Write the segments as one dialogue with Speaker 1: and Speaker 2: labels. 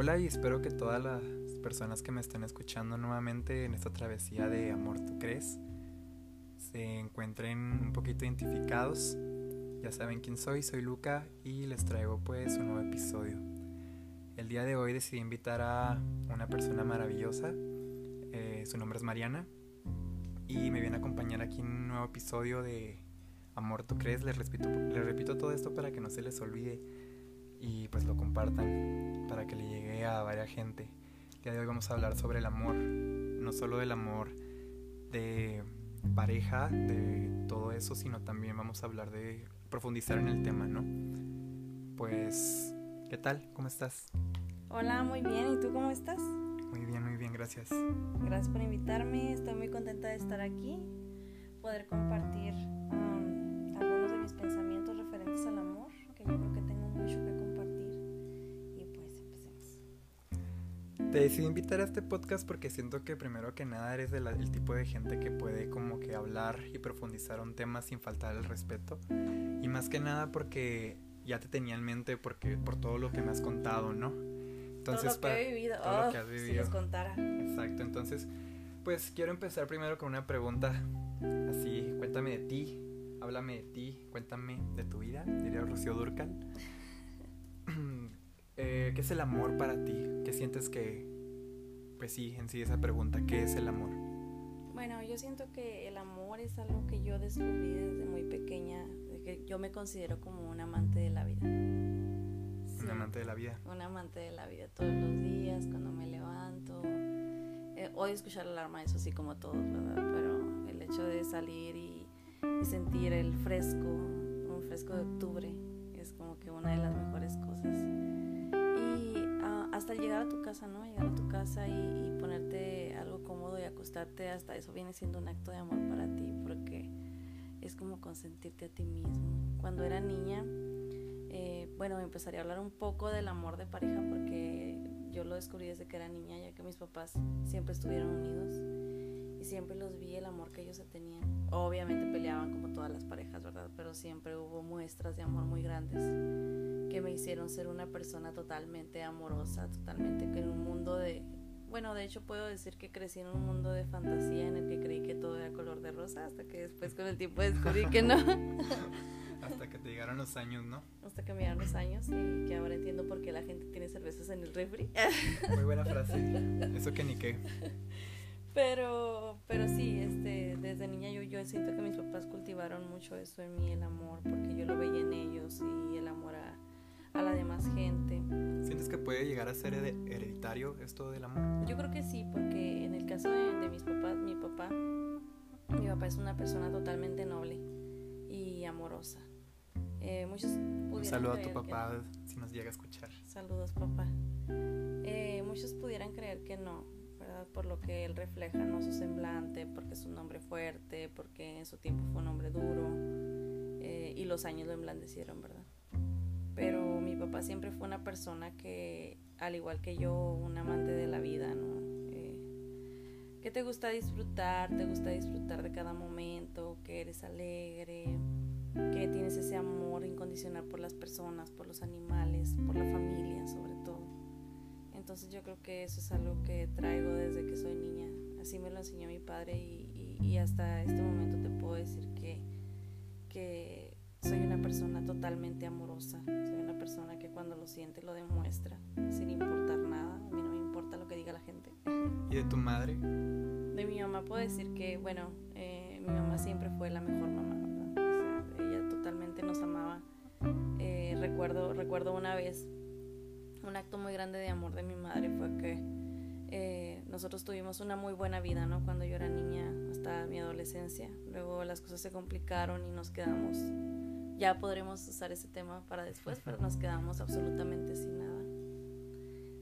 Speaker 1: Hola y espero que todas las personas que me están escuchando nuevamente en esta travesía de Amor Tú Crees se encuentren un poquito identificados. Ya saben quién soy, soy Luca y les traigo pues un nuevo episodio. El día de hoy decidí invitar a una persona maravillosa, eh, su nombre es Mariana y me viene a acompañar aquí en un nuevo episodio de Amor Tú Crees. Les repito, les repito todo esto para que no se les olvide y pues lo compartan para que le llegue a varias gente. El día de hoy vamos a hablar sobre el amor, no solo del amor de pareja, de todo eso, sino también vamos a hablar de profundizar en el tema, ¿no? Pues, ¿qué tal? ¿Cómo estás?
Speaker 2: Hola, muy bien. ¿Y tú cómo estás?
Speaker 1: Muy bien, muy bien, gracias.
Speaker 2: Gracias por invitarme. Estoy muy contenta de estar aquí, poder compartir
Speaker 1: Te decidí invitar a este podcast porque siento que primero que nada eres el tipo de gente que puede como que hablar y profundizar un tema sin faltar el respeto. Y más que nada porque ya te tenía en mente porque por todo lo que me has contado, ¿no?
Speaker 2: Entonces, todo lo que he vivido,
Speaker 1: todo lo que
Speaker 2: Oh,
Speaker 1: has
Speaker 2: si
Speaker 1: vivido.
Speaker 2: les contara.
Speaker 1: Exacto, entonces, pues quiero empezar primero con una pregunta así, cuéntame de ti, háblame de ti, cuéntame de tu vida, diría Rocío Durcal. Eh, ¿Qué es el amor para ti? ¿Qué sientes que, pues sí, en sí esa pregunta, ¿qué es el amor?
Speaker 2: Bueno, yo siento que el amor es algo que yo descubrí desde muy pequeña, de que yo me considero como un amante de la vida.
Speaker 1: Un amante de la vida.
Speaker 2: un amante de la vida todos los días, cuando me levanto. Eh, odio escuchar la alarma, eso sí, como todos, ¿verdad? Pero el hecho de salir y, y sentir el fresco, un fresco de octubre, es como que una de las mejores cosas. Hasta llegar a tu casa, ¿no? Llegar a tu casa y, y ponerte algo cómodo y acostarte, hasta eso viene siendo un acto de amor para ti, porque es como consentirte a ti mismo. Cuando era niña, eh, bueno, empezaría a hablar un poco del amor de pareja porque yo lo descubrí desde que era niña, ya que mis papás siempre estuvieron unidos y siempre los vi el amor que ellos se tenían. Obviamente peleaban como todas las parejas, ¿verdad? Pero siempre hubo muestras de amor muy grandes que me hicieron ser una persona totalmente amorosa, totalmente que en un mundo de... Bueno, de hecho puedo decir que crecí en un mundo de fantasía en el que creí que todo era color de rosa, hasta que después con el tiempo descubrí que no.
Speaker 1: Hasta que te llegaron los años, ¿no?
Speaker 2: hasta que me dieron los años y que ahora entiendo por qué la gente tiene cervezas en el refri.
Speaker 1: Muy buena frase. Eso que ni qué.
Speaker 2: Pero, pero sí, este, desde niña yo, yo siento que mis papás cultivaron mucho eso en mí, el amor, porque yo lo veía en ellos y el amor a, a la demás gente.
Speaker 1: ¿Sientes que puede llegar a ser hered- hereditario esto del amor?
Speaker 2: Yo creo que sí, porque en el caso de, de mis papás, mi papá, mi papá es una persona totalmente noble y amorosa. Eh, muchos
Speaker 1: Un saludo a tu papá si nos llega a escuchar.
Speaker 2: Saludos, papá. Eh, muchos pudieran creer que no, ¿verdad? Por lo que él refleja, ¿no? Su semblante, porque es un hombre fuerte, porque en su tiempo fue un hombre duro eh, y los años lo emblandecieron, ¿verdad? Pero mi papá siempre fue una persona que, al igual que yo, un amante de la vida, ¿no? Eh, que te gusta disfrutar, te gusta disfrutar de cada momento, que eres alegre, que tienes ese amor incondicional por las personas, por los animales, por la familia sobre todo. Entonces yo creo que eso es algo que traigo desde que soy niña. Así me lo enseñó mi padre y, y- hasta este momento te puedo decir que, que soy una persona totalmente amorosa. Soy una persona que cuando lo siente lo demuestra sin importar nada. A mí no me importa lo que diga la gente.
Speaker 1: ¿Y de tu madre?
Speaker 2: De mi mamá puedo decir que, bueno, eh, mi mamá siempre fue la mejor mamá, ¿verdad? O sea, ella totalmente nos amaba. Eh, recuerdo, recuerdo una vez, un acto muy grande de amor de mi madre fue que eh, nosotros tuvimos una muy buena vida, ¿no? Cuando yo era niña hasta mi adolescencia. Luego las cosas se complicaron y nos quedamos, ya podremos usar ese tema para después, pero nos quedamos absolutamente sin nada.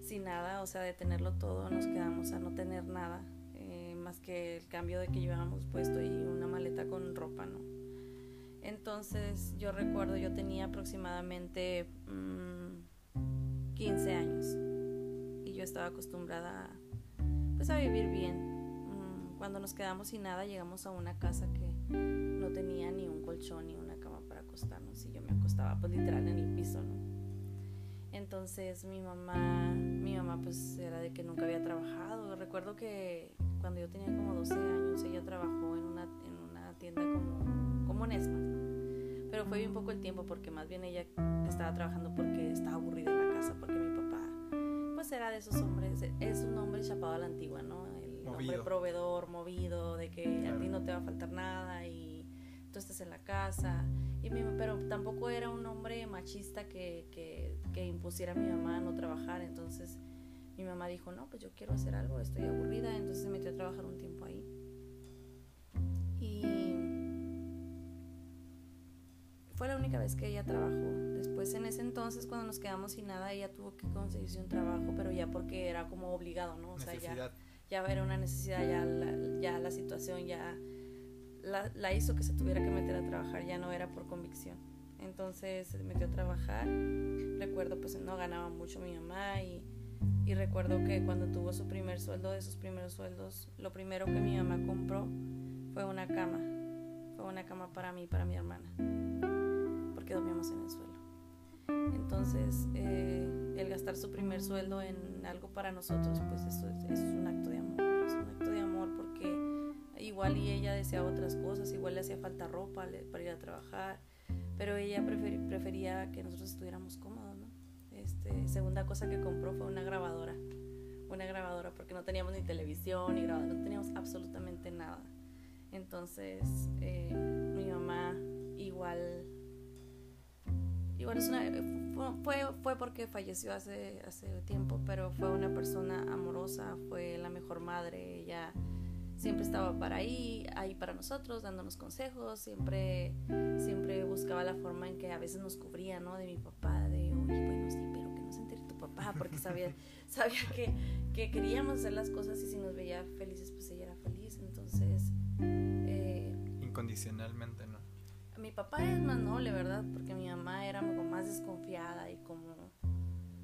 Speaker 2: Sin nada, o sea, de tenerlo todo, nos quedamos a no tener nada eh, más que el cambio de que llevábamos puesto y una maleta con ropa, ¿no? Entonces yo recuerdo, yo tenía aproximadamente mm, 15 años y yo estaba acostumbrada pues a vivir bien. Mm, Cuando nos quedamos sin nada llegamos a una casa que no tenía ni un colchón ni para acostarnos y yo me acostaba pues literal en el piso, ¿no? Entonces mi mamá, mi mamá pues era de que nunca había trabajado. Recuerdo que cuando yo tenía como 12 años ella trabajó en una, en una tienda como, como Nesma. Pero fue bien poco el tiempo porque más bien ella estaba trabajando porque estaba aburrida en la casa, porque mi papá pues era de esos hombres, es un hombre chapado a la antigua, ¿no? El hombre proveedor, movido, de que a ti no te va a faltar nada y tú estás en la casa. Y pero tampoco era un hombre machista que, que, que impusiera a mi mamá a no trabajar. Entonces mi mamá dijo, no, pues yo quiero hacer algo, estoy aburrida. Entonces se metió a trabajar un tiempo ahí. Y fue la única vez que ella trabajó. Después en ese entonces cuando nos quedamos sin nada, ella tuvo que conseguirse un trabajo, pero ya porque era como obligado, ¿no? O sea, ya, ya era una necesidad, ya la, ya la situación ya la, hizo que se tuviera que meter a trabajar, ya no era por convicción. Entonces se metió a trabajar. Recuerdo, pues no ganaba mucho mi mamá y, y recuerdo que cuando tuvo su primer sueldo, de sus primeros sueldos, lo primero que mi mamá compró fue una cama. Fue una cama para mí para mi hermana, porque dormíamos en el suelo. Entonces, eh, el gastar su primer sueldo en algo para nosotros, pues eso es un acto de amor. Igual y ella deseaba otras cosas, igual le hacía falta ropa para ir a trabajar, pero ella prefería que nosotros estuviéramos cómodos, ¿no? Este, segunda cosa que compró fue una grabadora, una grabadora porque no teníamos ni televisión ni grabadora, no teníamos absolutamente nada. Entonces eh, mi mamá igual, igual es una, fue, fue porque falleció hace, hace tiempo, pero fue una persona amorosa, fue la mejor madre, ella siempre estaba para ahí, ahí para nosotros, dándonos consejos, siempre, siempre buscaba la forma en que a veces nos cubría, ¿no? De mi papá, de, oye, bueno, sí, pero que no se entere tu papá, porque sabía, sabía que, que queríamos hacer las cosas y si nos veía felices, pues ella era feliz, entonces...
Speaker 1: Eh, Incondicionalmente, ¿no?
Speaker 2: Mi papá es más noble, ¿verdad? Porque mi mamá era como más desconfiada y como,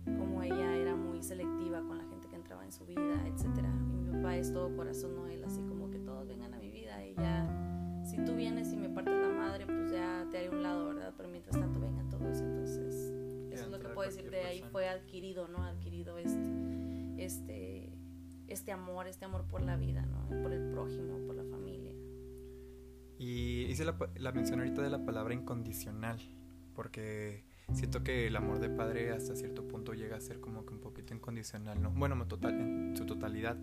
Speaker 2: como ella era muy selectiva con la gente que entraba en su vida, etcétera papá es todo corazón, no él, así como que todos vengan a mi vida y ya, si tú vienes y me partes la madre, pues ya te haré un lado, ¿verdad? Pero mientras tanto vengan todos, entonces, eso es lo que puedo decir, de ahí fue adquirido, ¿no? Adquirido este, este, este amor, este amor por la vida, ¿no? Por el prójimo, por la familia.
Speaker 1: Y hice la, la mención ahorita de la palabra incondicional, porque siento que el amor de padre hasta cierto punto llega a ser como que un poquito incondicional, ¿no? Bueno, total, en su totalidad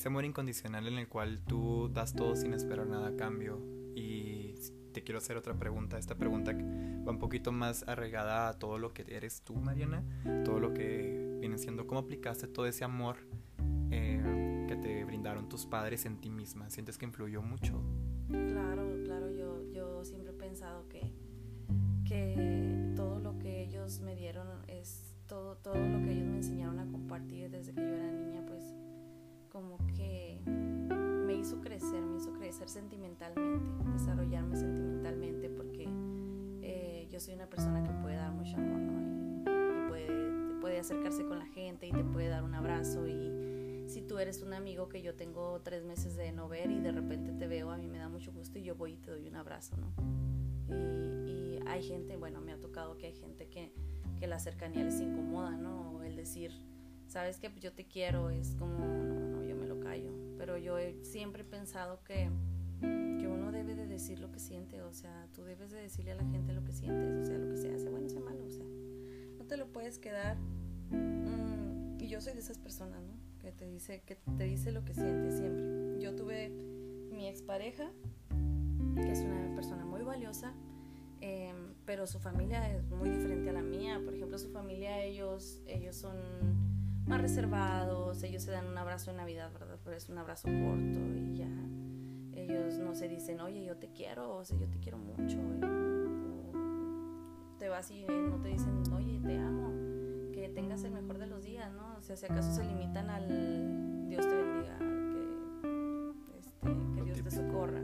Speaker 1: ese amor incondicional en el cual tú das todo sin esperar nada a cambio. Y te quiero hacer otra pregunta, esta pregunta va un poquito más arraigada a todo lo que eres tú, Mariana, todo lo que viene siendo, cómo aplicaste todo ese amor eh, que te brindaron tus padres en ti misma. ¿Sientes que influyó mucho?
Speaker 2: Claro, todo, lo que ellos me enseñaron a compartir desde que yo era niña, pues como que me hizo crecer, me hizo crecer sentimentalmente, desarrollarme sentimentalmente, porque eh, yo soy una persona que puede dar mucho amor, ¿no? Y, puede, puede acercarse con la gente y te puede dar un abrazo y si tú eres un amigo que yo tengo tres meses de no ver y de repente te veo, a mí me da mucho gusto y yo voy y te doy un abrazo, ¿no? Y, y hay gente, bueno, me ha tocado que hay gente que, que la cercanía les incomoda, ¿no? El decir, sabes que yo te quiero, es como, no, no, yo me lo callo. Pero yo he siempre pensado que, que uno debe de decir lo que siente, o sea, tú debes de decirle a la gente lo que sientes, o sea, lo que se hace, bueno, sea malo, o sea, no te lo puedes quedar. Mm, y yo soy de esas personas, ¿no? Que te dice, que te dice lo que siente siempre. Yo tuve mi expareja, que es una persona muy valiosa, em, pero su familia es muy diferente a la mía. Por ejemplo, su familia, ellos, ellos son más reservados, ellos se dan un abrazo en Navidad, ¿verdad? Pero es un abrazo corto y ya. Ellos no se dicen, oye, yo te quiero, o sea, yo te quiero mucho. o te vas y no te dicen, oye, te amo, que tengas el mejor de los días, ¿no? O sea, si acaso se limitan al Dios te bendiga, que, este, que Dios te socorra,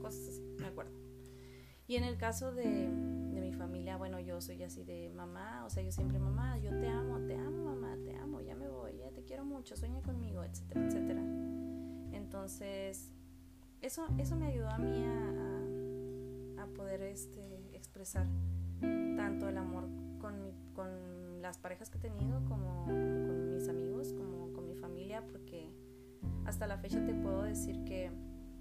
Speaker 2: cosas así, me acuerdo. Y en el caso de, de mi familia, bueno, yo soy así de mamá, o sea, yo siempre mamá, yo te amo, te amo, mamá, te amo, ya me voy, ya te quiero mucho, sueña conmigo, etcétera, etcétera. Entonces, eso, eso me ayudó a mí a, a poder este, expresar tanto el amor con, mi, con las parejas que he tenido, como, con mis amigos, como con mi familia, porque hasta la fecha te puedo decir que,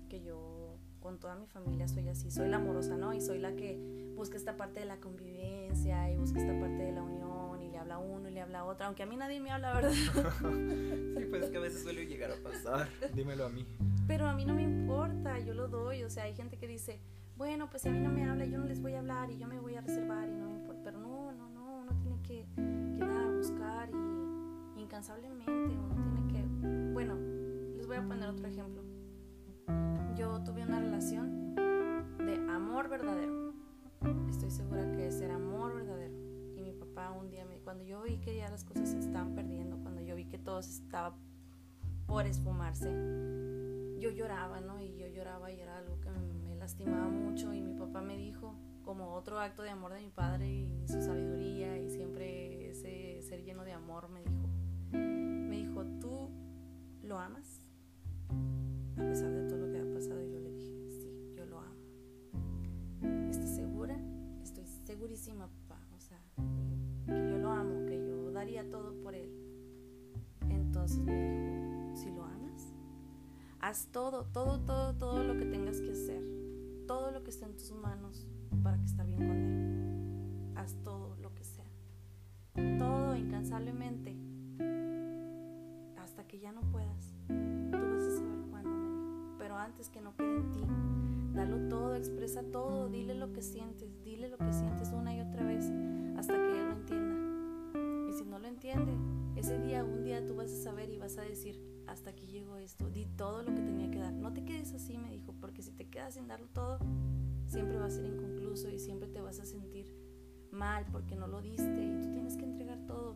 Speaker 2: que yo con toda mi familia soy así, soy la amorosa, ¿no? Y soy la que busca esta parte de la convivencia y busca esta parte de la unión y le habla a uno y le habla a otro, aunque a mí nadie me habla, ¿verdad?
Speaker 1: sí, pues es que a veces suele llegar a pasar, dímelo a mí.
Speaker 2: Pero a mí no me importa, yo lo doy, o sea, hay gente que dice, bueno, pues si a mí no me habla, yo no les voy a hablar y yo me voy a reservar y no me importa, pero no, no, no, uno tiene que, que dar a buscar y incansablemente, uno tiene que, bueno, les voy a poner otro ejemplo. Yo tuve una relación de amor verdadero. Estoy segura que ese era amor verdadero. Y mi papá un día, cuando yo vi que ya las cosas se estaban perdiendo, cuando yo vi que todo estaba por esfumarse, yo lloraba, ¿no? Y yo lloraba y era algo que me lastimaba mucho. Y mi papá me dijo, como otro acto de amor de mi padre y su sabiduría y siempre ese ser lleno de amor, me dijo, me dijo, ¿tú lo amas? A pesar de todo haz todo, todo, todo, todo lo que tengas que hacer. Todo lo que esté en tus manos para que estar bien con él. Haz todo lo que sea. Todo incansablemente. Hasta que ya no puedas. Tú vas a saber cuándo me. Pero antes que no quede en ti. Dalo todo, expresa todo, dile lo que sientes, dile lo que sientes una y otra vez hasta que él lo entienda. Y si no lo entiende, ese día, un día tú vas a saber y vas a decir, hasta aquí llegó esto, di todo lo que tenía que dar. No te quedes así, me dijo, porque si te quedas sin darlo todo, siempre va a ser inconcluso y siempre te vas a sentir mal porque no lo diste y tú tienes que entregar todo.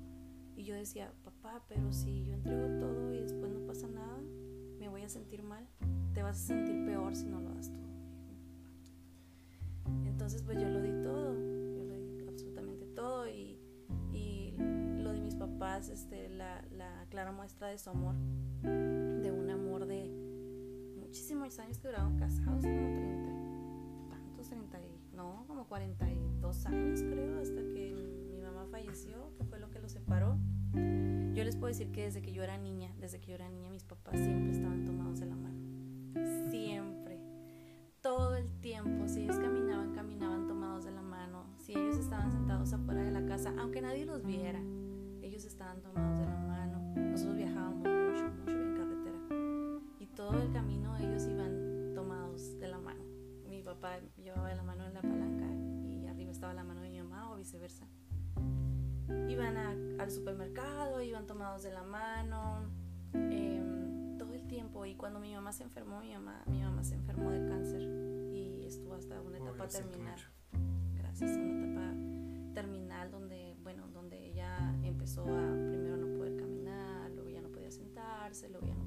Speaker 2: Y yo decía, papá, pero si yo entrego todo y después no pasa nada, me voy a sentir mal. Te vas a sentir peor si no lo das todo. Entonces pues yo lo di todo, yo lo di absolutamente todo y, y lo de mis papás, este, la, la clara muestra de su amor, de un amor de muchísimos años que duraron casados, como 30, tantos, 30, no, como 42 años creo, hasta que mi mamá falleció, que fue lo que los separó. Yo les puedo decir que desde que yo era niña, desde que yo era niña, mis papás siempre estaban tomados de la mano. Siempre. Todo el tiempo. Si ellos caminaban, caminaban tomados de la mano. Si ellos estaban sentados afuera de la casa, aunque nadie los viera, ellos estaban tomados de la mano. Nosotros viajábamos todo el camino ellos iban tomados de la mano. Mi papá llevaba la mano en la palanca y arriba estaba la mano de mi mamá o viceversa iban a, al supermercado, iban tomados de la mano, eh, todo el tiempo. Y cuando mi mamá se enfermó, mi mamá, mi mamá se enfermó de cáncer y estuvo hasta una etapa terminal. Gracias, una etapa terminal donde, bueno, donde ella empezó a primero no poder caminar, luego ya no podía sentarse, luego ya no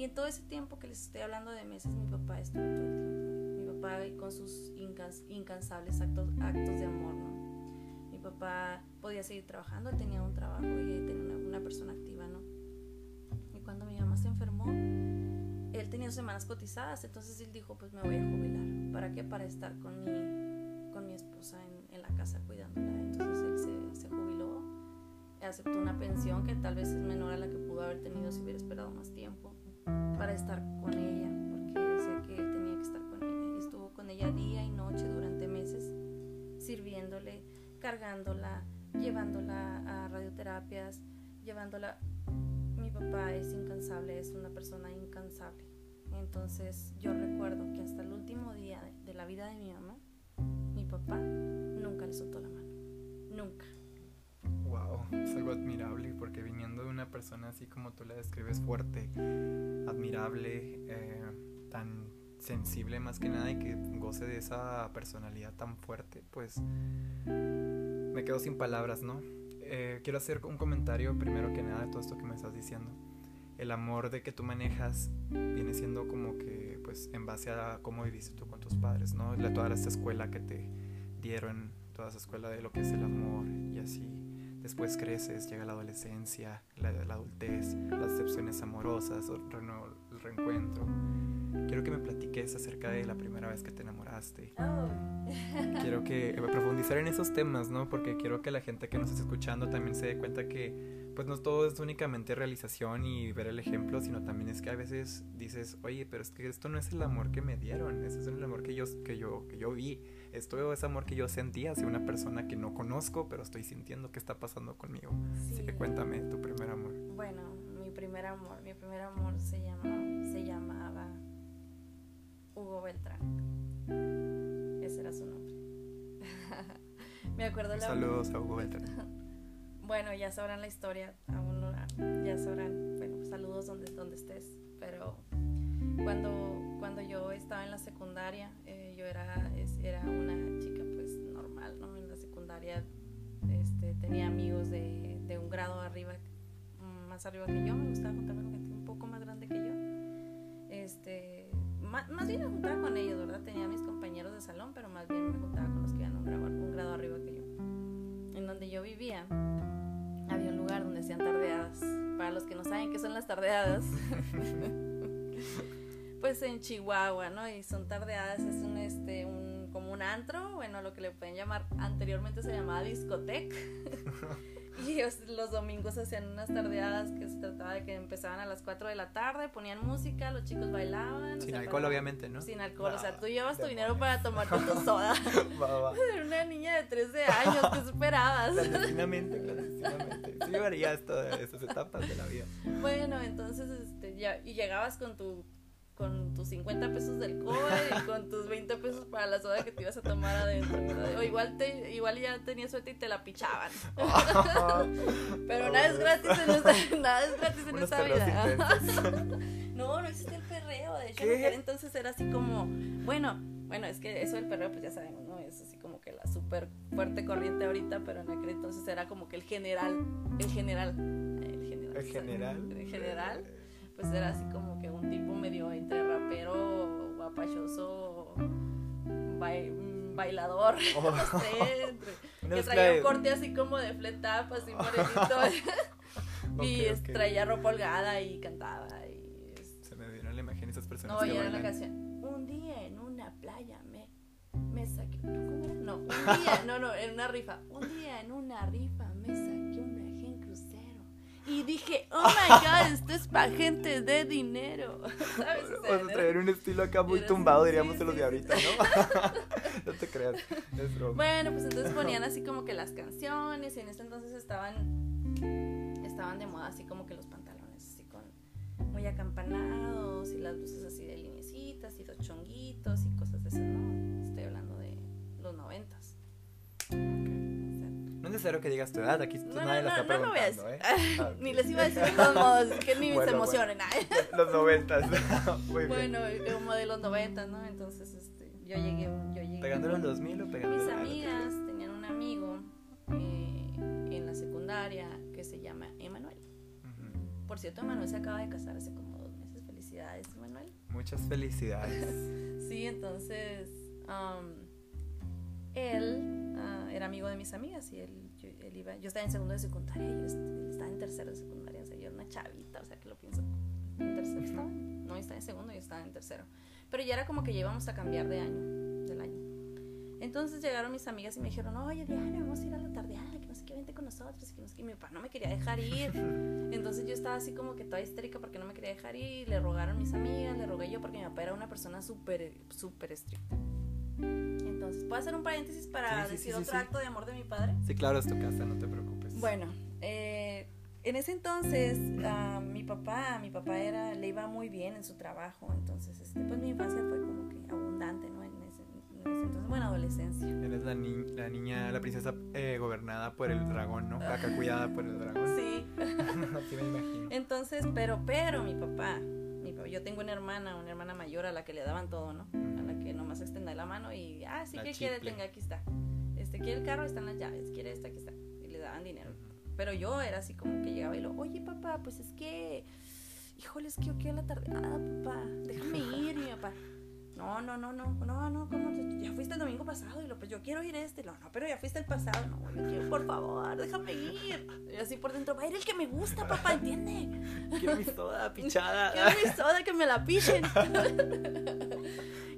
Speaker 2: Y en todo ese tiempo que les estoy hablando de meses, mi papá estuvo todo el tiempo. Mi papá con sus incans incansables actos, actos de amor, ¿no? papá podía seguir trabajando, él tenía un trabajo y tenía una, persona activa, ¿no? Y cuando mi mamá se enfermó, él tenía semanas cotizadas, entonces él dijo, pues me voy a jubilar. ¿Para qué? Para estar con mi, con mi esposa en, la casa cuidándola. Entonces él se jubiló, aceptó una pensión que tal vez es menor a la que pudo haber tenido si hubiera esperado más tiempo para estar con ella, porque decía que él tenía que estar con ella. Estuvo con ella día y noche durante meses, sirviéndole cargándola, llevándola a radioterapias, llevándola. Mi papá es incansable, es una persona incansable. Entonces yo recuerdo que hasta el último día de, la vida de mi mamá, mi papá nunca le soltó la mano. Nunca.
Speaker 1: Wow, es algo admirable porque viniendo de una persona así como tú la describes, fuerte, admirable, eh, tan sensible más que nada y que goce de esa personalidad tan fuerte, pues me quedo sin palabras, ¿no? Eh, quiero hacer un comentario primero que nada de todo esto que me estás diciendo. El amor de que tú manejas viene siendo como que, pues, en base a cómo viviste tú con tus padres, ¿no? La, toda esta escuela que te dieron, toda esa escuela de lo que es el amor y así. Después creces, llega la adolescencia, la, adultez, las decepciones amorosas, el reencuentro quiero que me platiques acerca de la primera vez que te enamoraste.
Speaker 2: Oh.
Speaker 1: Quiero que profundizar en esos temas, ¿no? Porque quiero que la gente que nos está escuchando también se dé cuenta que pues no todo es únicamente realización y ver el ejemplo, sino también es que a veces dices, oye, pero es que esto no es el amor que me dieron, ese es el amor que yo, que yo, que yo vi, esto es amor que yo sentía hacia una persona que no conozco, pero estoy sintiendo que está pasando conmigo. Así que cuéntame tu primer amor.
Speaker 2: Bueno, mi primer amor, mi primer amor se, llama, Hugo Beltrán. Ese era su nombre. Me acuerdo la
Speaker 1: Saludos a Hugo Beltrán.
Speaker 2: bueno, ya sabrán la historia, aún no, ya sabrán, bueno, saludos donde, donde estés, pero cuando, cuando yo estaba en la secundaria, eh, yo era, era una chica pues normal, ¿no? En la secundaria este, tenía amigos de, de un grado arriba, más arriba que yo, me gustaba juntarme con gente un poco más grande que yo. Este, más, más bien me juntaba con ellos, ¿verdad? Tenía mis compañeros de salón, pero más bien me juntaba con los que iban un grado, un grado arriba que yo. En donde yo vivía, había un lugar donde hacían tardeadas. Para los que no saben qué son las tardeadas, pues en Chihuahua, ¿no? Y son tardeadas, es un, este, un, como un antro, bueno, lo que le pueden llamar, anteriormente se llamaba discoteca. y ellos, los domingos hacían unas tardeadas que se trataba de que empezaban a las 4 de la tarde, ponían música, los chicos bailaban.
Speaker 1: Sin alcohol, obviamente, ¿no?
Speaker 2: Sin alcohol, o sea, tú llevas tu dinero para tomarte tu soda. Era una niña de 13 años, ¿qué esperabas?
Speaker 1: Clandestinamente, clandestinamente. Sí llevarías todas esas etapas de la vida.
Speaker 2: Bueno, entonces, este, ya, y llegabas con tu con tus 50 pesos del cobre y con tus 20 pesos para la soda que te ibas a tomar adentro. O igual, te, igual ya tenías suerte y te la pichaban. Pero nada es gratis en esta, nada es gratis en esta vida. no, no existe el perreo. De hecho, entonces era así como, bueno, bueno, es que eso del perreo, pues ya sabemos, ¿no? Es así como que la súper fuerte corriente ahorita, pero en aquel entonces era como que el general, el general, el general.
Speaker 1: El general.
Speaker 2: El general pues era así como que un tipo medio entre rapero, guapachoso, bailador, oh. no sé, que traía un corte así como de flat up, así morenito. y traía ropa holgada y cantaba. Y...
Speaker 1: Se me vieron la imagen esas personas.
Speaker 2: No, y era la canción. Un día en una playa me, me saqué. No, un día, no, no, en una rifa. Un día en una rifa me saqué y dije, oh my god, esto es para gente de dinero. ¿Sabes?
Speaker 1: Vamos a traer un estilo acá muy tumbado, diríamos de los de ahorita, ¿no? no te creas, es broma.
Speaker 2: Bueno, pues entonces ponían así como que las canciones y en ese entonces estaban, estaban de moda así como que los pantalones así con muy acampanados y las luces así de linecitas y los chonguitos y cosas de esas, ¿no?
Speaker 1: Es necesario que digas tu edad, aquí no, nadie
Speaker 2: no,
Speaker 1: la está
Speaker 2: no,
Speaker 1: preguntando,
Speaker 2: ¿eh? Ah, ni les iba a decir de todos que ni se emocionen.
Speaker 1: Los noventas.
Speaker 2: Muy bueno, como de los noventas, ¿no? Entonces, este, yo llegué, yo llegué.
Speaker 1: ¿Pegándolo en 2000 o pegándolo
Speaker 2: Mis amigas tenían un amigo eh, en la secundaria que se llama Emanuel. Por cierto, Emanuel se acaba de casar hace como dos meses. Felicidades, Emanuel.
Speaker 1: Muchas felicidades.
Speaker 2: sí, entonces, um, él era amigo de mis amigas y él, yo, él iba, yo estaba en segundo de secundaria y él estaba en tercero de secundaria, o sea, yo era una chavita, o sea, que lo pienso. ¿En tercero estaba? No, estaba en segundo y estaba en tercero. Pero ya era como que ya íbamos a cambiar de año, del año. Entonces llegaron mis amigas y me dijeron, oye Diana, vamos a ir a la tardeada, que no sé qué, vente con nosotros, que no sé qué. mi papá no me quería dejar ir. Entonces yo estaba así como que toda histérica porque no me quería dejar ir. Le rogaron mis amigas, le rogué yo porque mi papá era una persona súper, súper estricta. Entonces, ¿puedo hacer un paréntesis para decir otro acto de amor de mi padre?
Speaker 1: Sí, claro, es tu casa, no te preocupes.
Speaker 2: Bueno, eh, en ese entonces, uh, mi papá, mi papá era, le iba muy bien en su trabajo, entonces, este, pues mi infancia fue como que abundante, ¿no? En ese, entonces, bueno, adolescencia.
Speaker 1: Eres la, ni la niña, la princesa eh, gobernada por el dragón, ¿no? Acá cuidada por el dragón.
Speaker 2: Sí.
Speaker 1: Así me imagino.
Speaker 2: Entonces, pero, pero mi papá, mi papá, yo tengo una hermana, una hermana mayor a la que le daban todo, ¿no? Nomás extenda la mano y, ah, sí, que quiere? Tenga, aquí está. Este, quiere el carro, están las llaves, quiere esta, aquí está. Y le daban dinero. Pero yo era así como que llegaba y lo, oye, papá, pues es que, híjole, es que yo quiero la tarde. Ah, papá, déjame ir, mi papá. no, no, no, no, no, no, ¿cómo? Ya fuiste el domingo pasado y lo, pues yo quiero ir este. No, no, pero ya fuiste el pasado. No, quiero, por favor, déjame ir. Y así por dentro, va a ir el que me gusta, papá, ¿entiende?
Speaker 1: Quiero mi soda pichada.
Speaker 2: Quiero mi soda, que me la pichen.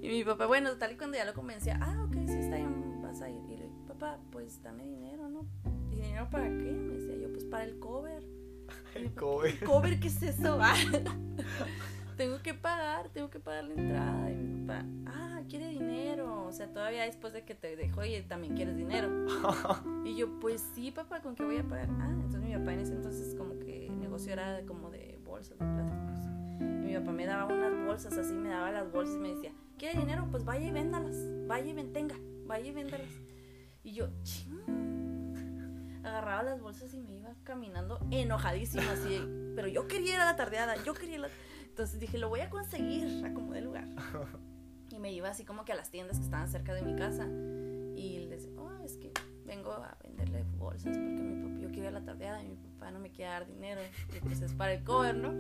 Speaker 2: Y mi papá, bueno, tal y cuando ya lo convencía, ah, ok, sí, está bien, vas a ir. Y le digo, papá, pues dame dinero, ¿no? ¿Y dinero para qué? Me decía yo, pues para el cover.
Speaker 1: El cover.
Speaker 2: ¿Cover qué es eso? Ah, tengo que pagar, tengo que pagar la entrada. Y mi papá, ah, quiere dinero. O sea, todavía después de que te dejó y también quieres dinero. Y yo, pues sí, papá, ¿con qué voy a pagar? Ah, entonces mi papá en ese entonces como que el negocio era como de bolsas de plásticos. Y mi papá me daba unas bolsas así, me daba las bolsas y me decía, ¿quiere dinero? Pues vaya y véndalas, vaya y ventenga, vaya y véndalas. Y yo, ching. Agarraba las bolsas y me iba caminando enojadísima así, pero yo quería ir la tardeada, yo quería la... Entonces dije, lo voy a conseguir, a como de lugar. Y me iba así como que a las tiendas que estaban cerca de mi casa y les decía, oh, es que vengo a venderle bolsas porque mi papá, quiero ir a la tardeada y mi papá no me quiere dar dinero y pues es para el cover, ¿no?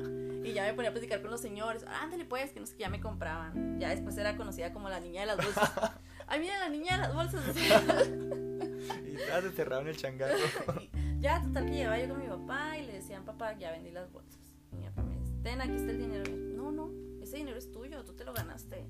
Speaker 2: Y ya me ponía a platicar con los señores, "Ah, ándale pues, que no sé qué, ya me compraban. Ya después era conocida como la niña de las bolsas. Ay, mira la niña de las bolsas.
Speaker 1: Y te cerraron el changarro.
Speaker 2: Ya, total que llegaba yo con mi papá y le decían, papá, ya vendí las bolsas. Y mi papá me dice, ten, aquí está el dinero. Y yo, no, no, ese dinero es tuyo, tú te lo ganaste.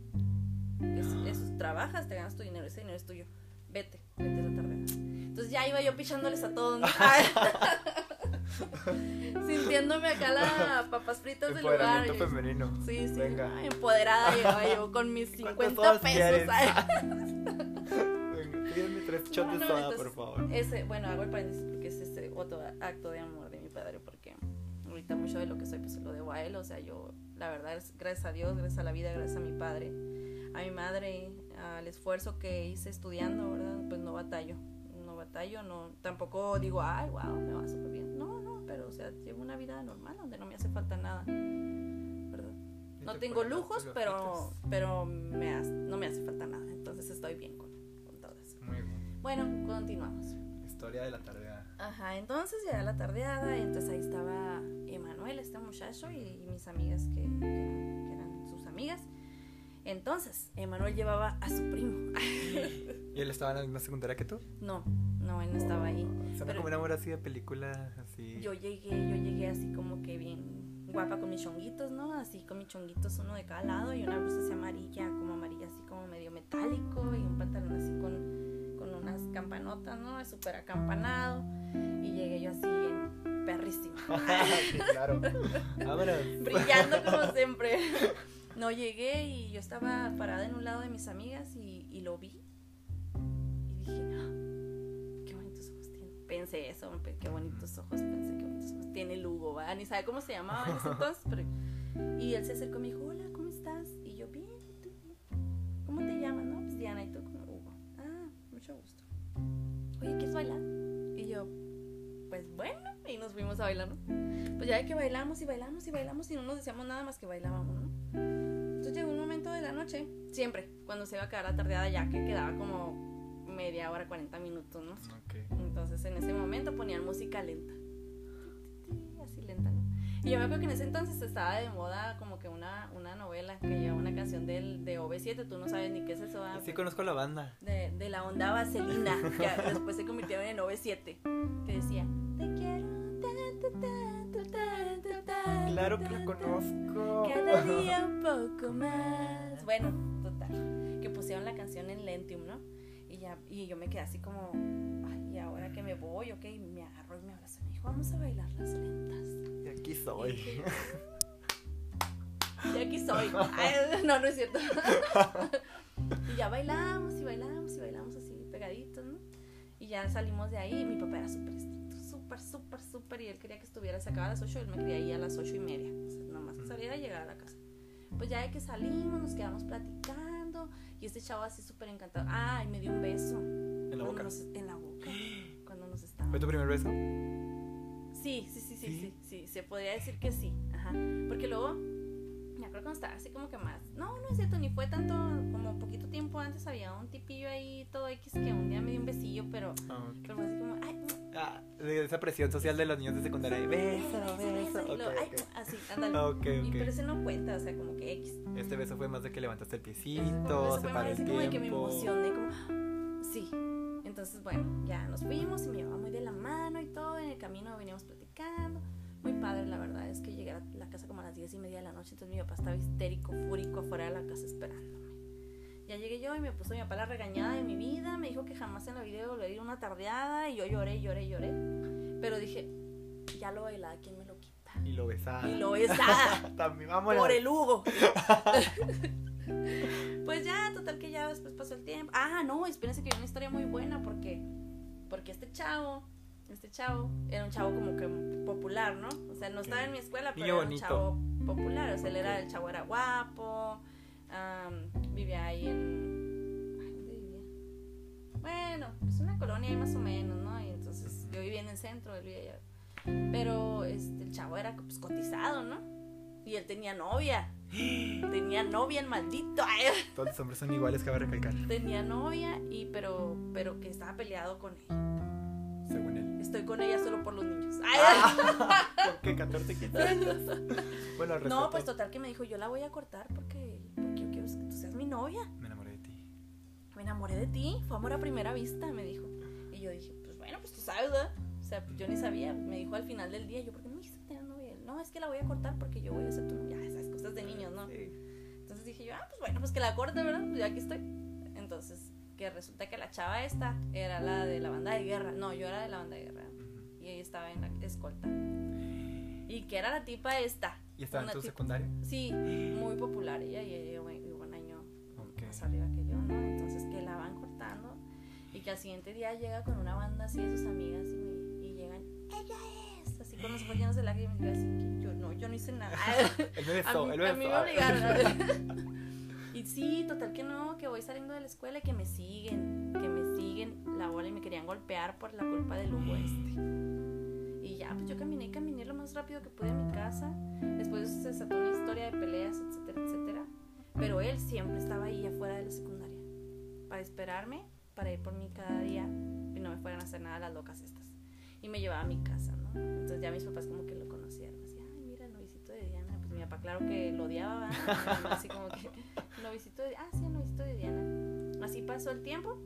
Speaker 2: Es, eso, trabajas, te ganas tu dinero, ese dinero es tuyo. Vete, vete a la tarde. Entonces ya iba yo pichándoles a todos. ¿no? Sintiéndome acá la papas fritas del lugar.
Speaker 1: Femenino.
Speaker 2: Sí, sí,
Speaker 1: Venga.
Speaker 2: ay, empoderada llegaba yo con mis
Speaker 1: ¿Cuántas
Speaker 2: 50
Speaker 1: sodas
Speaker 2: pesos.
Speaker 1: Venga, pídeme tres shots
Speaker 2: No,
Speaker 1: de soda, por favor.
Speaker 2: Ese, bueno, hago el paréntesis porque es ese otro acto de amor de mi padre, porque ahorita mucho de lo que soy, pues lo debo a él. O sea, yo, la verdad, es gracias a Dios, gracias a la vida, gracias a mi padre, a mi madre, al esfuerzo que hice estudiando, ¿verdad? Pues no batallo, batallo, no, tampoco digo, ay, wow, me va súper bien. No, no, pero, o sea, llevo una vida normal donde no me hace falta nada, ¿verdad? No
Speaker 1: te
Speaker 2: tengo lujos, pero, pero me hace- no me hace falta nada, entonces estoy bien con, con todo eso.
Speaker 1: Muy bien.
Speaker 2: Bueno, continuamos.
Speaker 1: Historia de la tardeada.
Speaker 2: Ajá, entonces ya la tardeada, y entonces ahí estaba Emanuel, este muchacho, y, y mis amigas que, que que eran sus amigas. Entonces, Emanuel llevaba a su primo.
Speaker 1: ¿Y él estaba en la misma secundaria que tú?
Speaker 2: no, no, él no estaba ahí.
Speaker 1: Suena
Speaker 2: Pero-
Speaker 1: como una amor así de película, así.
Speaker 2: Yo llegué, yo llegué así como que bien guapa con mis chonguitos, ¿no? Así con mis chonguitos, uno de cada lado, y una blusa así amarilla, como amarilla, así como medio metálico, y un pantalón así con, con unas campanotas, ¿no? Súper acampanado. Y llegué yo así bien perrísima.
Speaker 1: sí, claro. Vámonos.
Speaker 2: brillando como siempre. No llegué y yo estaba parada en un lado de mis amigas y, y lo vi. Y dije, "Ah, qué bonitos ojos tiene. Pensé eso, qué bonitos ojos, pensé qué bonitos ojos tiene Lugo, ¿va? Ni sabe cómo se llamaba en ese entonces, pero... Y él se acercó y me dijo, hola, ¿cómo estás? Y yo, bien, ¿y tú? ¿Cómo te llamas? No, pues Diana, ¿y tú? Como Hugo. Ah, mucho gusto. Oye, ¿quieres bailar? Y yo, pues bueno, y nos fuimos a bailar, ¿no? Pues ya de que bailamos y bailamos y bailamos y no nos decíamos nada más que bailábamos, ¿no? Un momento de la noche, siempre, cuando se iba a quedar la tardeada ya que quedaba como media hora, 40 minutos, ¿no?
Speaker 1: Ok.
Speaker 2: Entonces en ese momento ponían música lenta. Así lenta, ¿no? Y yo me acuerdo que en ese entonces estaba de moda como que una, una novela que llevaba una canción del, de OV7, tú no sabes ni qué es eso. ¿verdad?
Speaker 1: Sí conozco la banda.
Speaker 2: de, de la onda vaselina, que después se convirtieron en OV7, que decía, te quiero, ta, ta, ta,
Speaker 1: Claro que la conozco.
Speaker 2: Cada día un poco más. Bueno, total, que pusieron la canción en Lentium, ¿no? Y, ya, y yo me quedé así como, ay, ¿y ahora que me voy? Ok, me agarró y me abrazó y me dijo, vamos a bailar las lentas.
Speaker 1: Y aquí soy.
Speaker 2: Y aquí soy. Ay, no, no es cierto. y ya bailamos y bailamos y bailamos así pegaditos, ¿no? Y ya salimos de ahí. y Mi papá era súper estricto, súper, súper, súper. Y él quería que estuviera, se acababa a las 8, él me quería ir a las 8 y media. O sea, nomás que saliera y llegar a la casa. Pues ya de que salimos, nos quedamos platicando. Y este chavo así súper encantado. Ay, me dio un beso.
Speaker 1: En la boca.
Speaker 2: nos- en la boca. Cuando nos estábamos.
Speaker 1: ¿Fue tu primer beso?
Speaker 2: Sí, sí, sí, sí,
Speaker 1: ¿Sí?
Speaker 2: sí, sí, se podría decir que sí, ajá, porque luego, acuerdo cuando estaba así como que más, no, no es cierto, ni fue tanto, como poquito tiempo antes había un tipillo ahí, todo X, que un día me dio un besillo, pero,
Speaker 1: Ah, ok.
Speaker 2: pero fue así como, ay,
Speaker 1: Ah, esa presión social de los niños de secundaria. Beso,
Speaker 2: Beso,
Speaker 1: beso.
Speaker 2: beso, y
Speaker 1: Ok,
Speaker 2: luego, ay, así, ándale.
Speaker 1: Ok,
Speaker 2: Y,
Speaker 1: ok.
Speaker 2: pero ese no cuenta, o sea, como que X.
Speaker 1: Este beso fue más de que levantaste el piecito, se paró el
Speaker 2: así como de que me
Speaker 1: tiempo.
Speaker 2: emocioné, como, ¡ah! sí. Entonces, bueno, ya nos fuimos y me llevaba muy de la mano y todo. En el camino veníamos platicando. Muy padre, la verdad es que llegué a la casa como a las diez y media de la noche. Entonces mi papá estaba histérico, fúrico afuera de la casa esperándome. Ya llegué yo y me puso mi papá la regañada de mi vida. Me dijo que jamás en la vida iba a volver a ir una tardeada. Y yo lloré, lloré, lloré. Pero dije, ya lo bailaba, ¿quién me lo quita?
Speaker 1: Y lo besaba.
Speaker 2: Y lo besaba.
Speaker 1: También, vámonos.
Speaker 2: por el Hugo. pues ya, total que ya después pasó el tiempo. Ah, no, espérense que hay una historia muy buena porque porque este chavo, este chavo era un chavo como que popular, ¿no? O sea, no estaba en mi escuela, pero era un chavo popular, o sea, él era el chavo era guapo, am, vivía ahí en ay, ¿dónde vivía? Bueno, pues una colonia ahí más o menos, ¿no? Y entonces yo vivía en el centro, él vivía allá. Pero este, el chavo era pues, cotizado, ¿no? Y él tenía novia. Tenía novia el maldito. Ay,
Speaker 1: Todos los hombres son iguales, cabe recalcar.
Speaker 2: tenía novia y pero pero que estaba peleado con ella.
Speaker 1: Según él.
Speaker 2: Estoy con ella solo por los niños. Ay,
Speaker 1: ¿Por qué 14, 15 años? Bueno, al
Speaker 2: no,
Speaker 1: respeto.
Speaker 2: pues total que me dijo, yo la voy a cortar porque, porque yo quiero que tú seas mi novia.
Speaker 1: Me enamoré de ti.
Speaker 2: Me enamoré de ti, fue amor a primera vista, me dijo. Y yo dije, pues bueno, pues tú sabes, ¿verdad? O sea, pues yo ni sabía. Me dijo al final del día, yo, ¿por qué no me dijiste tener novia? No, es que la voy a cortar porque yo voy a ser tu novia. Esas cosas de niños, ¿no?
Speaker 1: Sí.
Speaker 2: Entonces dije yo, ah, pues bueno, pues que la corte, ¿verdad? Pues ya aquí estoy. Entonces, que resulta que la chava esta era la de la banda de guerra. No, yo era de la banda de guerra. Y ella estaba en la escolta. Y que era la tipa esta.
Speaker 1: ¿Y estaba en tu
Speaker 2: tipa-
Speaker 1: secundaria?
Speaker 2: Sí, muy popular ella y ella llegó un año
Speaker 1: Ok.
Speaker 2: más arriba que yo, ¿no? Entonces que la van cortando y que al siguiente día llega con una banda así de sus amigas y, me, y llegan, ella es, así con los ojos llenos de lágrimas y yo así que yo no, yo no hice nada.
Speaker 1: Él me besó,
Speaker 2: a, mí,
Speaker 1: él me
Speaker 2: a mí me obligaron. sí, total que no, que voy saliendo de la escuela y que me siguen, que me siguen la bola y me querían golpear por la culpa del Hugo este. Y ya, pues yo caminé y caminé lo más rápido que pude a mi casa. Después se desató una historia de peleas, etcétera, etcétera. Pero él siempre estaba ahí afuera de la secundaria para esperarme, para ir por mí cada día y no me fueran a hacer nada las locas estas. Y me llevaba a mi casa, ¿no? Entonces ya mis papás como que lo conocieron. Así, ay, mira el novicito de Diana. Pues mi papá, claro que lo odiaba, ¿verdad? Así como que, novicito de Ah, sí, novicito de Diana. Así pasó el tiempo.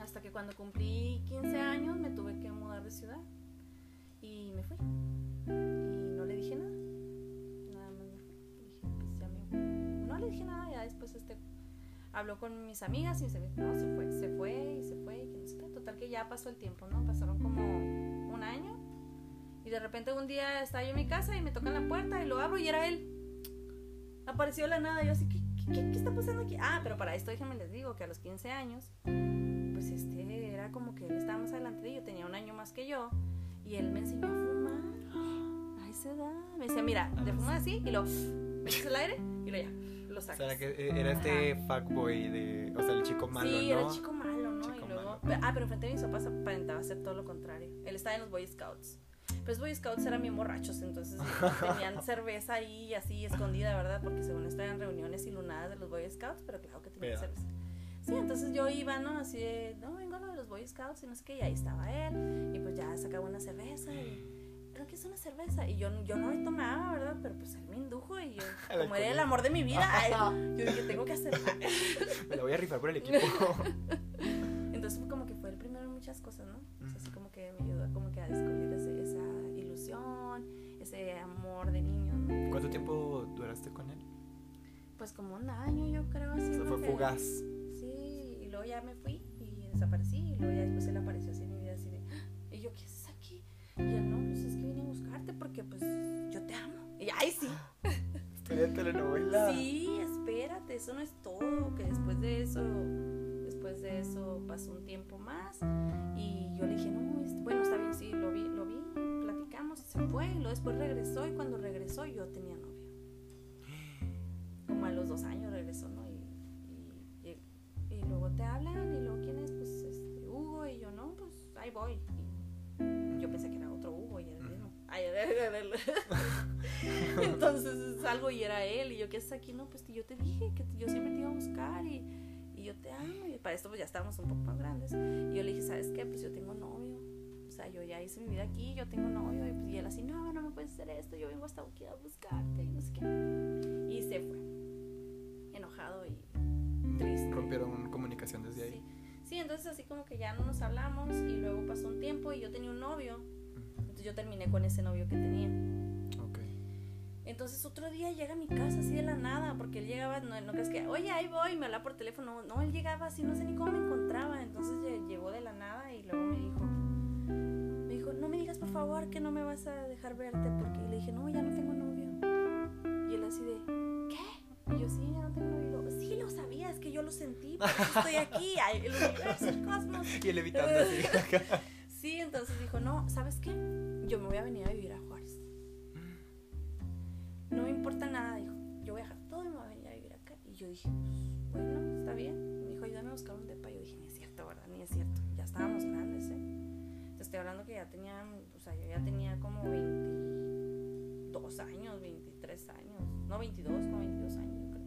Speaker 2: Hasta que cuando cumplí 15 años me tuve que mudar de ciudad. Y me fui. Y no le dije nada. Nada más me fui. Dije, pues ya me. No le dije nada, ya después este habló con mis amigas y me dice, no, se fue, se fue y se fue que no sé. Total que ya pasó el tiempo, ¿no? Pasaron como un año. Y de repente un día estaba yo en mi casa y me tocan la puerta y lo abro y era él. Apareció la nada. Yo así, ¿qué, qué, qué- está pasando aquí? Ah, pero para esto déjenme les digo que a los 15 años, pues este era como que él estaba más adelante de yo, tenía un año más que yo. Y él me enseñó a fumar a esa edad. Me decía, mira, te fumas así y lo metes el aire y lo ya, lo
Speaker 1: O
Speaker 2: sacas.
Speaker 1: sea, que eh, era este fuckboy de. O sea, el chico malo,
Speaker 2: sí,
Speaker 1: ¿no?
Speaker 2: era el chico malo, ¿no?
Speaker 1: Chico
Speaker 2: y luego,
Speaker 1: malo.
Speaker 2: ah, pero frente a mis papás aparentaba ser todo lo contrario. Él estaba en los Boy Scouts. Los Boy Scouts eran bien borrachos, entonces tenían cerveza ahí así escondida, ¿verdad? Porque según esto eran reuniones iluminadas de los Boy Scouts, pero claro que tenían cerveza. Sí, entonces yo iba, ¿no? Así de, no, vengo a lo de los Boy Scouts y no sé qué, y ahí estaba él, y pues ya sacaba una cerveza y, ¿pero qué es una cerveza? Y yo, yo no tomaba, ¿verdad? Pero pues él me indujo y yo, como era el amor de mi vida, ay, yo dije, tengo que hacer.
Speaker 1: Me lo voy a rifar por el equipo.
Speaker 2: Entonces como que fue el primero en muchas cosas, ¿no? O sea, así como que me
Speaker 1: ¿Cuánto tiempo duraste con él?
Speaker 2: Pues como un año yo creo así.
Speaker 1: O sea,
Speaker 2: ¿no?
Speaker 1: fue
Speaker 2: Que-
Speaker 1: fugaz.
Speaker 2: Sí, y luego ya me fui y desaparecí y luego ya después él apareció así en mi vida así de, "Ah", y yo, ¿qué haces aquí? Y él, no, pues es que vine a buscarte porque pues yo te amo. Y ay, sí.
Speaker 1: Telenovela.
Speaker 2: Sí, espérate, eso no es todo, que después de eso, después de eso pasó un tiempo más y yo le dije, no, bueno, está bien, sí, lo vi, lo vi, se fue y luego después regresó y cuando regresó yo tenía novio. Como a los dos años regresó, ¿no? Y, y, y- y luego te hablan y luego, ¿quién es? Pues este, Hugo y yo, no, pues ahí voy. Y yo pensé que era otro Hugo y era el mismo. Ay, era- era el- Entonces salgo y era él. Y yo, ¿qué haces aquí? No, pues yo te dije que yo siempre te iba a buscar y, y yo te amo. Y para esto pues ya estábamos un poco más grandes. Y yo le dije, ¿sabes qué? Pues yo tengo novio. Sea, yo ya hice mi vida aquí, yo tengo novio, y, pues, y él así, no, no me puedes hacer esto, yo vengo hasta aquí a buscarte, y no sé qué. Y se fue, enojado y triste.
Speaker 1: Rompieron comunicación desde ahí.
Speaker 2: Sí. sí, entonces así como que ya no nos hablamos, y luego pasó un tiempo y yo tenía un novio, entonces yo terminé con ese novio que tenía. Entonces otro día llega a mi casa así de la nada, porque él llegaba, no, no crees que, oye, ahí voy, me habla por teléfono. No, él llegaba así, no sé ni cómo me encontraba. Entonces lle- llegó de la nada y luego me dijo, digas por favor que no me vas a dejar verte, porque le dije, no, ya no tengo novio. Y él así de, ¿qué? Y yo, sí, ya no tengo novio. Sí, lo sabía, es que yo lo sentí, por eso estoy aquí, el universo, el cosmos.
Speaker 1: Y él evitando así.
Speaker 2: Sí, entonces dijo, no, ¿sabes qué? Yo me voy a venir a vivir a Juárez. No me importa nada, dijo. Yo voy a dejar todo y me voy a venir a vivir acá. Y yo dije, pues, bueno, está bien. Me dijo, ayúdame a buscar un estoy hablando que ya tenía, o sea, yo ya tenía como 22 años, 23 años. No, 22, como 22 años, yo creo.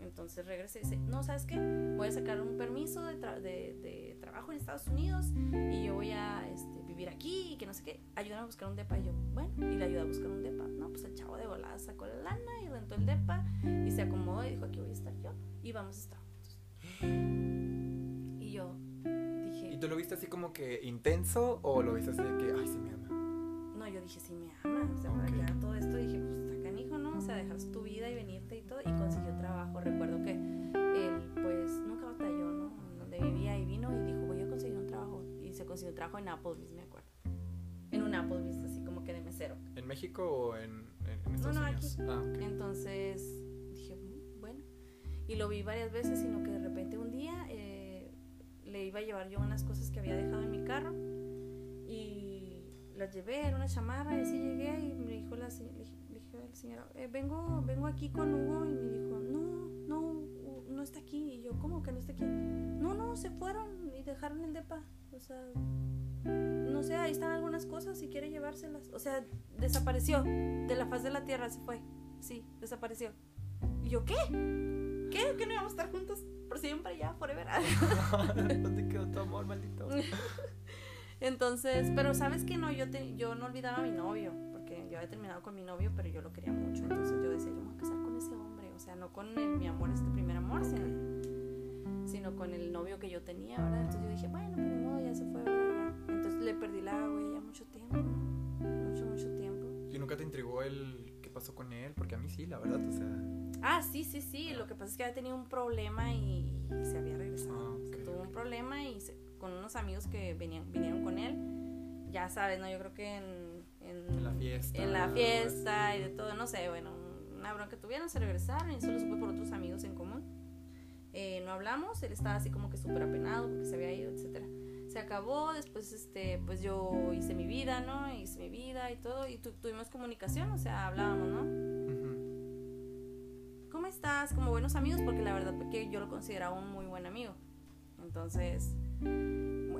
Speaker 2: Entonces regresé y dice, no, ¿sabes qué? Voy a sacar un permiso de, tra- de, de trabajo en Estados Unidos y yo voy a este, vivir aquí y que no sé qué. Ayúdame a buscar un depa. Y yo, bueno, y le ayudé a buscar un depa. No, pues el chavo de volada sacó la lana y rentó el depa y se acomodó y dijo, aquí voy a estar yo y vamos a estar juntos. Y yo dije,
Speaker 1: ¿Y tú lo viste así como que intenso o lo viste así de que, ay, sí me ama?
Speaker 2: no, yo dije, sí me ama, o sea, para
Speaker 1: Ok.
Speaker 2: que haga todo esto, dije, pues está canijo, ¿no? O sea, dejar tu vida y venirte y todo, y consiguió trabajo. Recuerdo que él, pues, nunca batalló, ¿no? Donde vivía y vino y dijo, voy a conseguir un trabajo. Y se consiguió un trabajo en Applebee's, me acuerdo. En un Applebee's, así como que de mesero.
Speaker 1: ¿En México o en, en- en Estados
Speaker 2: no,
Speaker 1: Unidos? Ah, ok.
Speaker 2: Entonces dije, "Mm, bueno. Y lo vi varias veces, sino que de repente un día eh, le iba a llevar yo unas cosas que había dejado en mi carro y las llevé, era una chamarra y así llegué y me dijo la, le dije- le dije al señor, "Eh, vengo, vengo aquí con Hugo y me dijo, no, no, no está aquí. Y yo, ¿cómo que no está aquí? No, no, se fueron y dejaron el depa. O sea, no sé, ahí están algunas cosas si quiere llevárselas. O sea, desapareció de la faz de la tierra, se fue. Sí, desapareció. Y yo, ¿qué? ¿Qué? ¿Que no íbamos a estar juntos por siempre ya, forever?
Speaker 1: ¿Dónde quedó tu amor, maldito?
Speaker 2: Entonces, pero sabes que no, yo, te- yo no olvidaba a mi novio, porque yo había terminado con mi novio, pero yo lo quería mucho. Entonces yo decía, yo me voy a casar con ese hombre. O sea, no con el- mi amor, este primer amor, sino, sino con el novio que yo tenía, ¿verdad? Entonces yo dije, bueno, pues modo, ya se fue, ¿verdad? Ya. Entonces le perdí la huella mucho tiempo, mucho, mucho tiempo.
Speaker 1: ¿Y nunca te intrigó el qué pasó con él? Porque a mí sí, la verdad, o sea...
Speaker 2: Ah, sí, sí, sí. Lo que pasa es que había tenido un problema y, y se había regresado.
Speaker 1: Ah,
Speaker 2: O sea, tuvo un
Speaker 1: ok.
Speaker 2: problema y se- con unos amigos que venían, vinieron con él. Ya sabes, ¿no? Yo creo que en, en,
Speaker 1: En la fiesta.
Speaker 2: en la fiesta y de todo, no sé, bueno, una bronca que tuvieron, se regresaron y eso lo supe por otros amigos en común. Eh, no hablamos, él estaba así como que súper apenado porque se había ido, etcétera. Se acabó, después este, pues yo hice mi vida, ¿no? Hice mi vida y todo, y tu- tuvimos comunicación, o sea, hablábamos, ¿no?
Speaker 1: Ujú.
Speaker 2: ¿Cómo estás? Como buenos amigos, porque la verdad que yo lo consideraba un muy buen amigo. Entonces,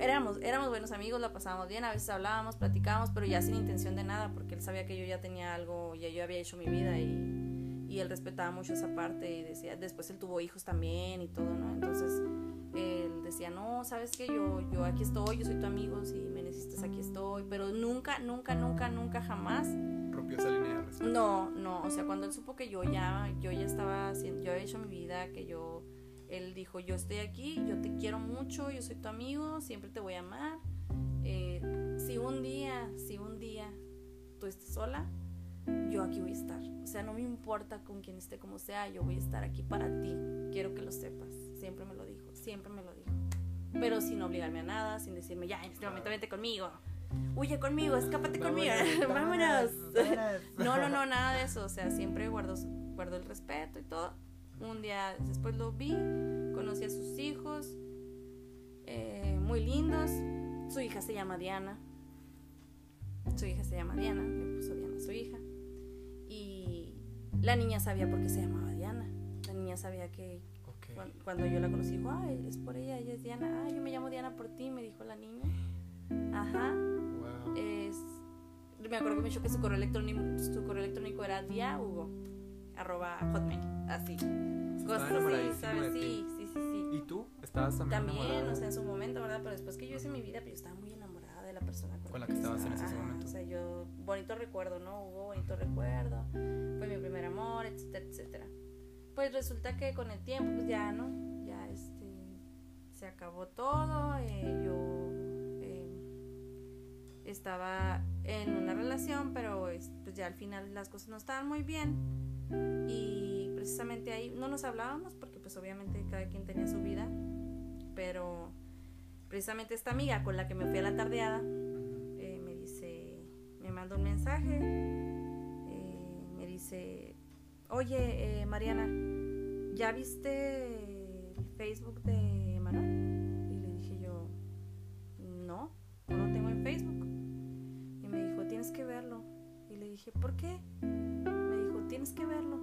Speaker 2: éramos, éramos buenos amigos, la pasábamos bien, a veces hablábamos, platicábamos, pero ya sin intención de nada, porque él sabía que yo ya tenía algo, ya yo había hecho mi vida y, y él respetaba mucho esa parte y decía, después él tuvo hijos también y todo, ¿no? Entonces, él decía, no, sabes que yo, yo aquí estoy, yo soy tu amigo, si me necesitas aquí estoy, pero nunca, nunca, nunca, nunca jamás No, no, o sea, cuando él supo que yo ya, yo ya estaba haciendo, yo había hecho mi vida, que yo, él dijo, yo estoy aquí, yo te quiero mucho, yo soy tu amigo, siempre te voy a amar. Eh, si un día, si un día tú estás sola, yo aquí voy a estar. O sea, no me importa con quién esté como sea, yo voy a estar aquí para ti. Quiero que lo sepas. Siempre me lo dijo, siempre me lo dijo. Pero sin obligarme a nada, sin decirme, ya, en este momento vete conmigo. Huye conmigo, escápate conmigo. Vámonos. No, no, no, nada de eso. O sea, siempre guardo, guardo el respeto y todo. Un día después lo vi, conocí a sus hijos, eh, muy lindos. Su hija se llama Diana. Su hija se llama Diana, le puso Diana a su hija. Y la niña sabía por qué se llamaba Diana. La niña sabía que cuando yo la conocí, dijo, ay, es por ella, ella es Diana. Ah, yo me llamo Diana por ti, me dijo la niña. Ajá
Speaker 1: Wow.
Speaker 2: es me acuerdo que me dijo que su correo electrónico su correo electrónico era diahugo arroba hotmail así cosas así
Speaker 1: enamoradísimo
Speaker 2: sabes sí sí sí sí
Speaker 1: ¿Y tú? ¿Estabas también,
Speaker 2: también
Speaker 1: enamorada?
Speaker 2: o sea en su momento verdad pero después que yo hice mi vida pues yo estaba muy enamorada de la persona
Speaker 1: con, la que estabas en ese momento.
Speaker 2: O sea, yo, bonito recuerdo, ¿no? Hubo bonito recuerdo, fue mi primer amor, etcétera, etcétera. Pues resulta que con el tiempo, pues ya, ¿no? Ya este, se acabó todo, eh, yo estaba en una relación, pero pues ya al final las cosas no estaban muy bien y precisamente ahí no nos hablábamos porque pues obviamente cada quien tenía su vida, pero precisamente esta amiga con la que me fui a la tardeada eh, me dice, me manda un mensaje, eh, me dice, oye eh, Mariana, ¿ya viste el Facebook de Manuel? Tienes que verlo. Y le dije, ¿por qué? tienes que verlo.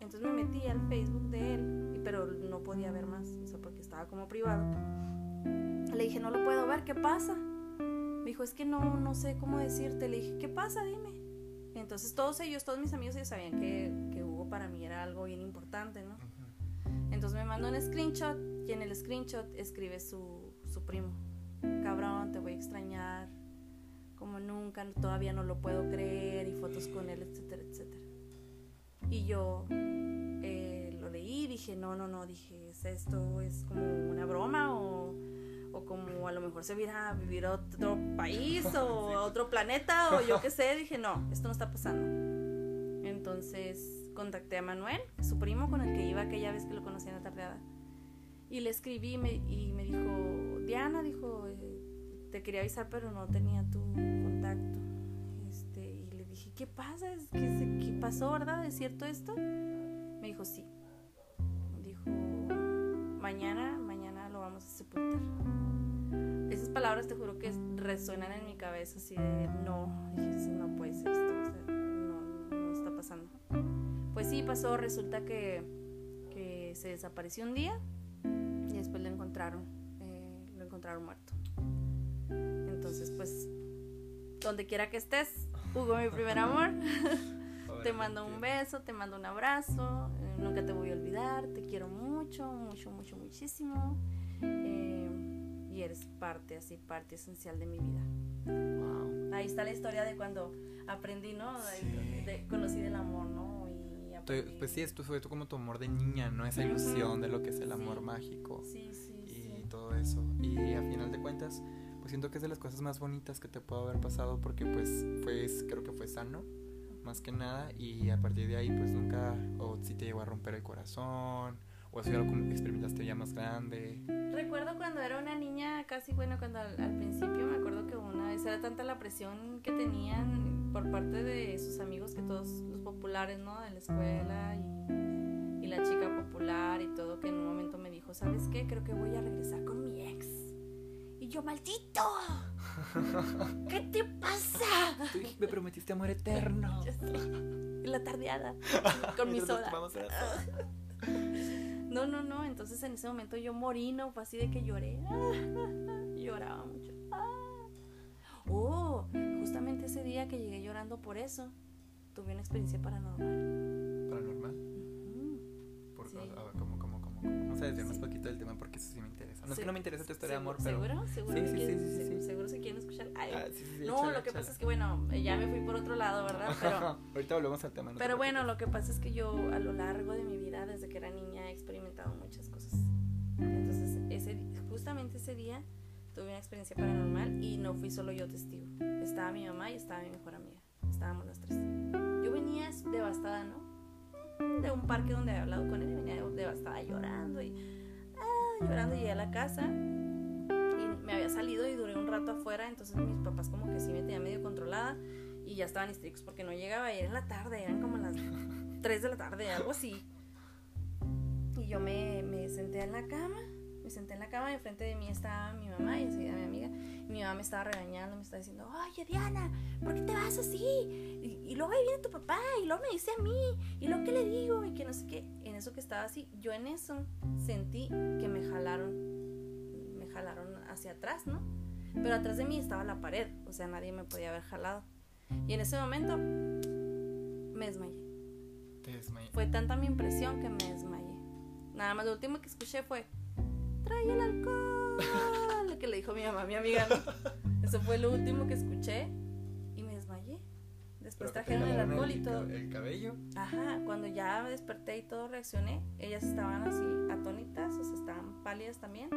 Speaker 2: Entonces me metí al Facebook de él, pero no podía ver más, o sea, porque estaba como privado. Le dije, no lo puedo ver, ¿qué pasa? Me dijo, es que no, no sé cómo decirte. Le dije, ¿qué pasa? Dime. Entonces todos ellos, todos mis amigos, ellos sabían que, que Hugo para mí era algo bien importante, ¿no? Entonces me mandó un screenshot y en el screenshot escribe su, su primo. Cabrón, te voy a extrañar como nunca, todavía no lo puedo creer y fotos con él, etcétera, etcétera. Y yo eh, lo leí dije, no, no, no, dije, esto es como una broma o, o como a lo mejor se viera a vivir a otro país o a otro planeta o yo qué sé. Dije, no, esto no está pasando. Entonces contacté a Manuel, su primo con el que iba aquella vez que lo conocí en la tardeada. Y le escribí y me dijo, Diana, dijo, te quería avisar pero no tenía tu contacto. ¿qué pasa? ¿Qué, ¿Qué pasó, verdad? ¿Es cierto esto? Me dijo, sí. Dijo, mañana, mañana lo vamos a sepultar. Esas palabras te juro que resuenan en mi cabeza así de, no, dije, no puede ser esto, no, no está pasando. Pues sí, pasó, resulta que, que se desapareció un día y después lo encontraron, eh, lo encontraron muerto. Entonces, pues, donde quiera que estés, Hugo, mi primer amor. te mando un beso, te mando un abrazo. Eh, nunca te voy a olvidar. Te quiero mucho, mucho, mucho, muchísimo. Eh, y eres parte, así, parte esencial de mi vida. Wow. Ahí está la historia de cuando aprendí, ¿no? De, conocí del amor, ¿no?
Speaker 1: Y pues sí, esto fue como tu amor de niña, ¿no? Esa ilusión de lo que es el amor mágico.
Speaker 2: Sí, sí.
Speaker 1: Y todo eso. Y a final de cuentas siento que es de las cosas más bonitas que te puedo haber pasado porque pues fue, creo que fue sano, más que nada, y a partir de ahí pues nunca, o si te llegó a romper el corazón, o si algo experimentaste ya más grande.
Speaker 2: Recuerdo cuando era una niña, casi bueno, cuando al, principio me acuerdo que una vez era tanta la presión que tenían por parte de sus amigos que todos los populares, ¿no? De la escuela y, y la chica popular y todo, que en un momento me dijo, ¿sabes qué? Creo que voy a regresar con mi ex yo, maldito. ¿Qué te pasa?
Speaker 1: me prometiste amor eterno.
Speaker 2: En la tardeada. Con mi soda. No, no, no. Entonces en ese momento yo morí, ¿no? Fue así de que lloré. Lloraba mucho. Oh, justamente ese día que llegué llorando por eso, tuve una experiencia paranormal.
Speaker 1: ¿Paranormal? Por, sí. ¿cómo, cómo, cómo, Vamos a desviarnos un poquito del tema porque eso sí me interesa. No es que no me interesa tu historia de amor, pero.
Speaker 2: ¿Seguro? ¿Seguro? Sí, sí, sí, sí, ¿Seguro se quieren escuchar? Ah, no, lo que pasa es que, bueno, ya me fui por otro lado, ¿verdad? Pero.
Speaker 1: Ahorita volvemos al tema.
Speaker 2: pero bueno, lo que pasa es que yo a lo largo de mi vida, desde que era niña, he experimentado muchas cosas. Entonces, ese, justamente ese día tuve una experiencia paranormal y no fui solo yo testigo. Estaba mi mamá y estaba mi mejor amiga. Estábamos las tres. Yo venía devastada, ¿no? De un parque donde había hablado con él, venía devastada llorando y llorando, llegué a la casa y me había salido y duré un rato afuera, entonces mis papás como que sí me tenían medio controlada y ya estaban estrictos porque no llegaba, y era en la tarde, eran como las 3 de la tarde, algo así. Y yo me, me senté en la cama, me senté en la cama y enfrente de mí estaba mi mamá y enseguida mi amiga. Y mi mamá me estaba regañando, me estaba diciendo, oye Diana, ¿por qué te vas así? Y, y luego ahí viene tu papá y luego me dice a mí y lo que le digo y que no sé qué eso que estaba así, yo en eso sentí que me jalaron, me jalaron hacia atrás, ¿no? Pero atrás de mí estaba la pared, o sea, nadie me podía haber jalado. Y en ese momento me desmayé.
Speaker 1: Te desmayé.
Speaker 2: Fue tanta mi impresión que me desmayé. Nada más lo último que escuché fue, mi mamá, mi amiga. Eso fue lo último que escuché y me desmayé. Después trajeron el alcohol y todo.
Speaker 1: El cabello.
Speaker 2: Ajá, cuando ya me desperté y todo reaccioné, ellas estaban así atónitas, o sea, estaban pálidas también.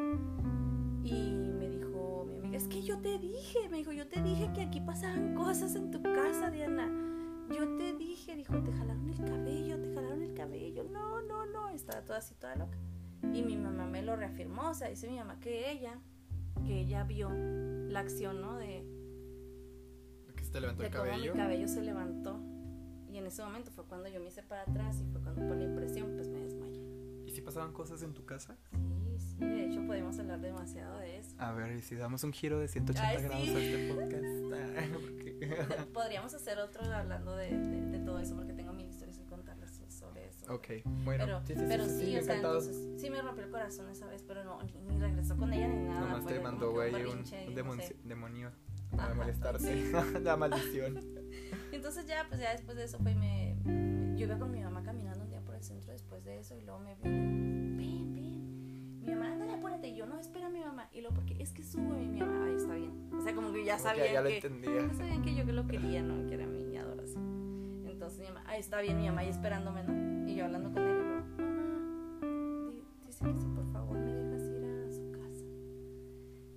Speaker 2: Y me dijo mi amiga, es que yo te dije, me dijo, yo te dije que aquí pasaban cosas en tu casa, Diana. Yo te dije, dijo, te jalaron el cabello, te jalaron el cabello. No, no, no, estaba toda así, toda loca. Y mi mamá me lo reafirmó, o sea, dice mi mamá que ella, que ella vio la acción, ¿no? De,
Speaker 1: que se te levantó
Speaker 2: de
Speaker 1: el
Speaker 2: cómo
Speaker 1: cabello.
Speaker 2: mi cabello se levantó. Y en ese momento fue cuando yo me hice para atrás y fue cuando por la impresión pues me desmayé.
Speaker 1: ¿Y si pasaban cosas en tu casa?
Speaker 2: Sí, sí, de hecho podemos hablar demasiado de eso.
Speaker 1: A ver, y si damos un giro de 180
Speaker 2: Ay, sí.
Speaker 1: grados a este podcast. Ah, porque-
Speaker 2: Podríamos hacer otro hablando de, de, de todo eso porque tengo mil
Speaker 1: ok, bueno.
Speaker 2: Pero
Speaker 1: sí,
Speaker 2: sí,
Speaker 1: sí,
Speaker 2: pero
Speaker 1: sí,
Speaker 2: sí,
Speaker 1: sí,
Speaker 2: o sea,
Speaker 1: encantado.
Speaker 2: entonces sí me rompió el corazón esa vez, pero no, ni, ni regresó con ella ni nada.
Speaker 1: Nomás te mandó, güey, un, un
Speaker 2: no sé.
Speaker 1: demonio
Speaker 2: Ajá,
Speaker 1: a molestarte. La maldición.
Speaker 2: Entonces ya, pues ya después de eso fue y me, Yo iba con mi mamá caminando un día por el centro después de eso y luego me vio, ven, ven. Mi mamá, ándale, apúrate. Y yo, no, espera mi mamá. Y luego, porque es que subo y mi mamá, ahí está bien. O sea, como que ya sabían
Speaker 1: ya lo
Speaker 2: que...
Speaker 1: entendía.
Speaker 2: Ya sabían que yo que lo quería, ¿no? Que era mi adoración. Entonces mi mamá, ahí está bien mi mamá ahí esperándome, ¿no? Y yo hablando con él y mamá, di- dice que si por favor me dejas ir a su casa.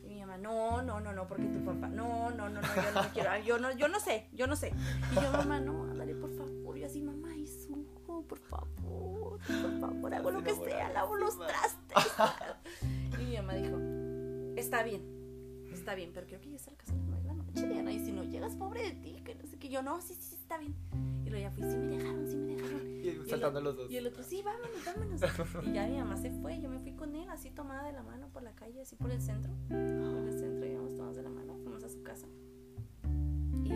Speaker 2: Y mi mamá, no, no, no, no, porque tu papá, no, no, no, no, yo no quiero, yo no, yo no sé, yo no sé. Y yo, mamá, no, ándale, por favor. Y así, mamá, y subo, por favor, por favor, hago lo que sea, lavo los trastes. Y mi mamá dijo, está bien, está bien, pero quiero que llegues a la casa a las de la noche, Diana, y si no llegas, pobre de ti, que no sé qué. Yo, no, sí, sí, sí, está bien.
Speaker 1: Saltando los dos.
Speaker 2: Y el otro, sí, vámonos, vámonos. Y ya mi mamá se fue, yo me fui con él, así tomada de la mano por la calle, así por el centro. Por el centro íbamos tomados de la mano, fuimos a su casa. Y,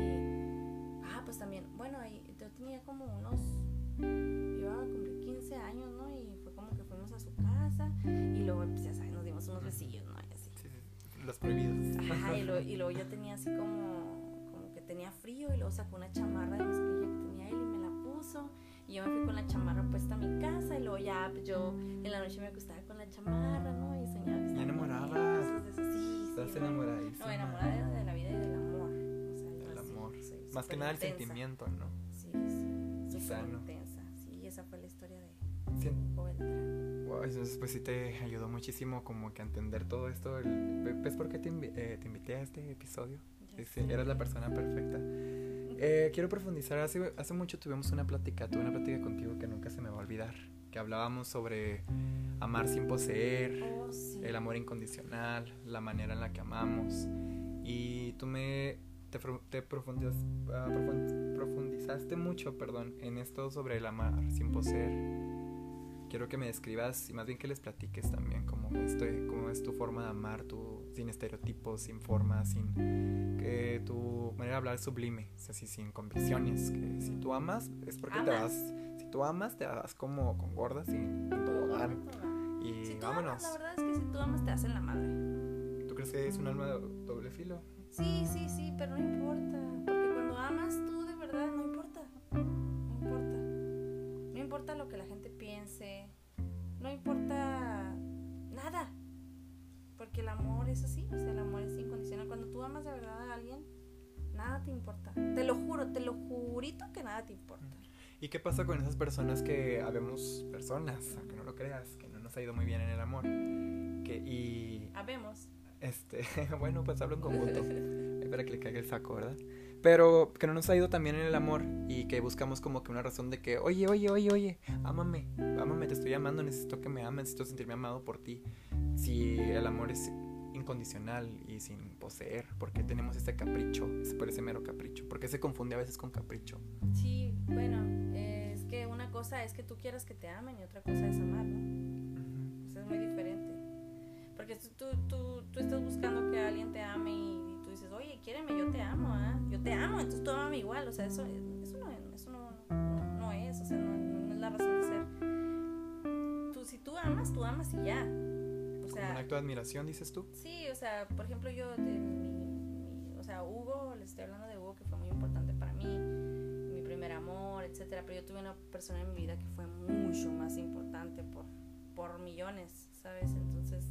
Speaker 2: ah, pues también, bueno, ahí yo tenía como unos, iba a cumplir 15 años, ¿no? Y fue como que fuimos a su casa y luego, pues ya sabes, nos dimos unos besillos, ¿no? Y así.
Speaker 1: Sí, sí, Los prohibidos.
Speaker 2: Ajá, y, luego, y luego yo tenía así como, como que tenía frío y luego sacó una chamarra de mezclilla que tenía él y me la puso. Y yo me fui con la chamarra puesta a mi casa y luego ya pues, yo en la noche me acostaba con la chamarra, ¿no? Y soñaba que estaba
Speaker 1: enamorada.
Speaker 2: Sí, sí,
Speaker 1: Estás
Speaker 2: no.
Speaker 1: enamoradísima.
Speaker 2: No, enamorada de, la vida y del amor. O sea, yo
Speaker 1: Del amor.
Speaker 2: soy
Speaker 1: Más que nada el
Speaker 2: intensa.
Speaker 1: sentimiento, ¿no?
Speaker 2: Sí, sí.
Speaker 1: Y
Speaker 2: Súper
Speaker 1: sano.
Speaker 2: intensa. Sí, esa fue la historia de
Speaker 1: Sí. Wow, entonces pues sí te ayudó muchísimo como que a entender todo esto. El, ¿Ves por qué te, invi- eh, te invité a este episodio? Sí, sí, eras la persona perfecta. Eh, quiero profundizar. Hace, hace mucho tuvimos una plática, tuve una plática contigo que nunca se me va a olvidar. Que hablábamos sobre amar sin poseer,
Speaker 2: Oh, sí.
Speaker 1: el amor incondicional, la manera en la que amamos. Y tú me te, te ah, profun- profundizaste mucho, perdón, en esto sobre el amar sin poseer. Quiero que me describas y más bien que les platiques también cómo es, tu- cómo es tu forma de amar, tu, sin estereotipos, sin formas, sin que tu manera de hablar es sublime, o sea, así, sin convicciones. Que si tú amas es porque te vas, si tú amas te vas como con gordas y en tobogán. Y
Speaker 2: Si tú
Speaker 1: vámonos.
Speaker 2: amas, la verdad es que si tú amas te hacen la madre.
Speaker 1: ¿Tú crees que es un alma de doble filo?
Speaker 2: Sí, sí, sí, pero no importa. Porque cuando amas tú de verdad, no importa. No importa. No importa lo que la gente piense. No importa nada. Porque el amor es así. O sea, el amor es incondicional. Cuando tú amas de verdad a alguien, nada te importa. Te lo juro, te lo jurito que nada te importa.
Speaker 1: ¿Y qué pasa con esas personas que habemos personas, aunque no lo creas, que no nos ha ido muy bien en el amor? Que, y
Speaker 2: Habemos.
Speaker 1: este, bueno, pues hablo en conjunto. Ahí para que le caiga el saco, ¿verdad? Pero que no nos ha ido también en el amor y que buscamos como que una razón de que, oye, oye, oye, oye, ámame, ámame, te estoy amando, necesito que me ames, necesito sentirme amado por ti. Si el amor es incondicional y sin poseer, ¿por qué tenemos ese capricho, ese, por ese mero capricho? ¿Por qué se confunde a veces con capricho?
Speaker 2: Sí, bueno, eh, es que una cosa es que tú quieras que te amen y otra cosa es amar, ¿no? Sea, es muy diferente. Porque tú, tú, tú, estás buscando que alguien te ame y, tú dices, oye, quiéreme, yo te amo, ¿ah? Yo te amo, entonces tú amame igual. O sea, eso, eso, no, eso no, no, no es, o sea, no, no es la razón de ser. Tú, si tú amas, tú amas y ya. O
Speaker 1: un acto de admiración, dices tú.
Speaker 2: sí, o sea, por ejemplo, yo, de mi, mi- o sea, Hugo, les estoy hablando de Hugo, que fue muy importante para mí, mi primer amor, etcétera. Pero yo tuve una persona en mi vida que fue mucho más importante por, por millones, ¿sabes? Entonces,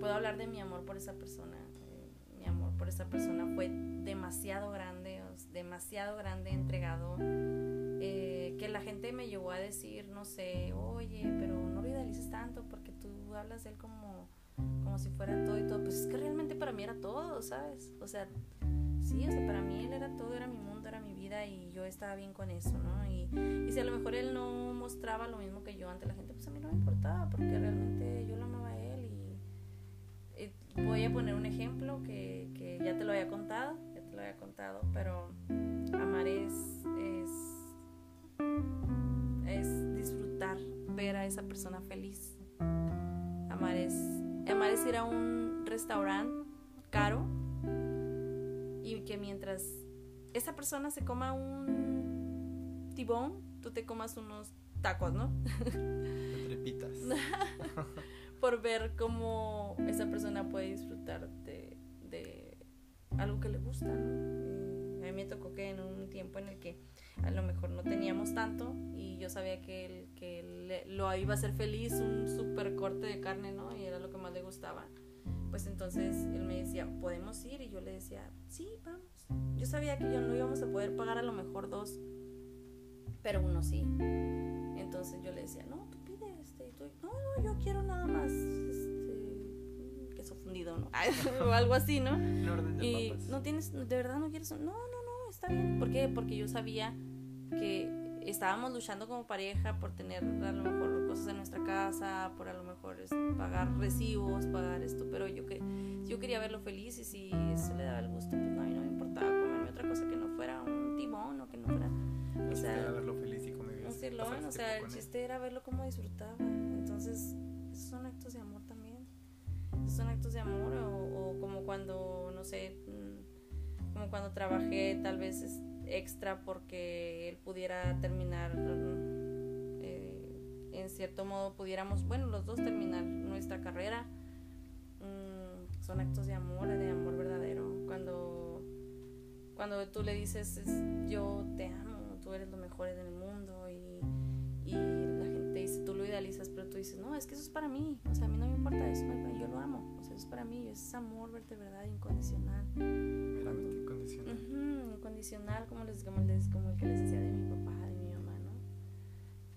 Speaker 2: puedo hablar de mi amor por esa persona. Eh, mi amor por esa persona fue demasiado grande, demasiado grande, entregado. Eh, que la gente me llegó a decir, no sé, oye, pero no lo tanto porque tú hablas de él como, como si fuera todo y todo. Pues es que realmente para mí era todo, ¿sabes? O sea, sí, o sea, para mí él era todo, era mi mundo, era mi vida y yo estaba bien con eso, ¿no? Y, y si a lo mejor él no mostraba lo mismo que yo ante la gente, pues a mí no me importaba porque realmente yo lo amaba a él y, voy a poner un ejemplo que, que, ya te lo había contado, ya te lo había contado, pero amar es esa persona feliz. Amar es, amar es ir a un restaurante caro y que mientras esa persona se coma un tibón, tú te comas unos tacos, ¿no?
Speaker 1: Trepitas.
Speaker 2: Por ver cómo esa persona puede disfrutar de, de algo que le gusta, ¿no? a mí me tocó que en un tiempo en el que a lo mejor no teníamos tanto y yo sabía que, él, que lo iba a hacer feliz un super corte de carne, ¿no? Y era lo que más le gustaba pues entonces él me decía, ¿podemos ir? Y yo le decía, sí, vamos. Yo sabía que yo no íbamos a poder pagar a lo mejor dos, pero uno sí. Entonces yo le decía, no, tú pide este, tú, no, no, yo quiero nada más, este, queso fundido, ¿no? o algo así, ¿no? y no tienes, de verdad no quieres, no, no, no, está bien. ¿Por qué? Porque yo sabía que estábamos luchando como pareja por tener a lo mejor cosas en nuestra casa, por a lo mejor pagar recibos, pagar esto, pero yo que yo quería verlo feliz y si eso le daba el gusto, pues no, a mí no me importaba comerme otra cosa que no fuera un timón o que no fuera,
Speaker 1: o sea, verlo feliz y convivir.
Speaker 2: o sea, el chiste era verlo como disfrutaba. Entonces, esos son actos de amor también. Esos son actos de amor o, o como cuando, no sé, mm, como cuando trabajé tal vez extra porque él pudiera terminar, eh, en cierto modo pudiéramos, bueno, los dos terminar nuestra carrera. Mm, son actos de amor, de amor verdadero. Cuando, cuando tú le dices, yo te amo, tú eres lo mejor en el mundo y, y la gente dice, tú lo idealizas, pero tú dices, no, es que eso es para mí, o sea, a mí no me importa eso, yo lo amo, o sea, eso es para mí, es amor, verte verdad, incondicional.
Speaker 1: Incondicional
Speaker 2: condicional como, les, como, les, como el que les decía de mi papá, de mi mamá, ¿no?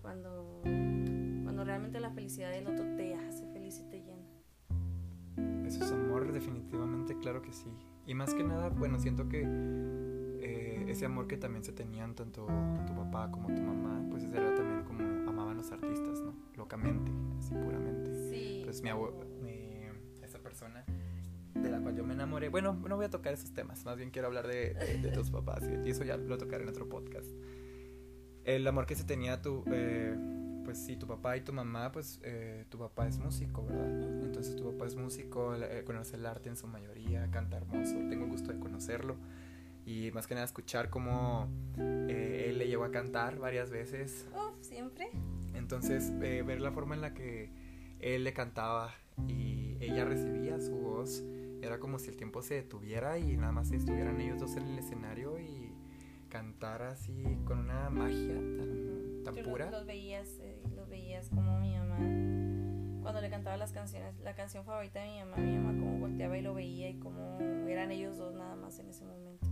Speaker 2: Cuando, cuando realmente la felicidad del otro te hace feliz y te llena.
Speaker 1: Eso es amor, definitivamente, claro que sí. Y más que nada, bueno, siento que eh, ese amor que también se tenían tanto tu papá como tu mamá, pues ese era también como amaban los artistas, ¿no? Locamente, así puramente.
Speaker 2: Sí.
Speaker 1: Pues mi abuelo, esa persona de la cual yo me enamoré. Bueno, no voy a tocar esos temas, más bien quiero hablar de, tus papás y eso ya lo tocaré en otro podcast. El amor que se tenía tu, eh, pues sí, tu papá y tu mamá, pues eh, tu papá es músico, ¿verdad? Entonces tu papá es músico, eh, conoce el arte en su mayoría, canta hermoso, tengo el gusto de conocerlo y más que nada escuchar cómo él le llevó a cantar varias veces.
Speaker 2: Uf, siempre.
Speaker 1: Entonces ver la forma en la que él le cantaba y ella recibía su voz era como si el tiempo se detuviera y nada más estuvieran ellos dos en el escenario y cantar así con una magia tan, tan pura.
Speaker 2: Los, veías, eh, los veías como mi mamá, cuando le cantaba las canciones, la canción favorita de mi mamá, mi mamá como volteaba y lo veía y como eran ellos dos nada más en ese momento.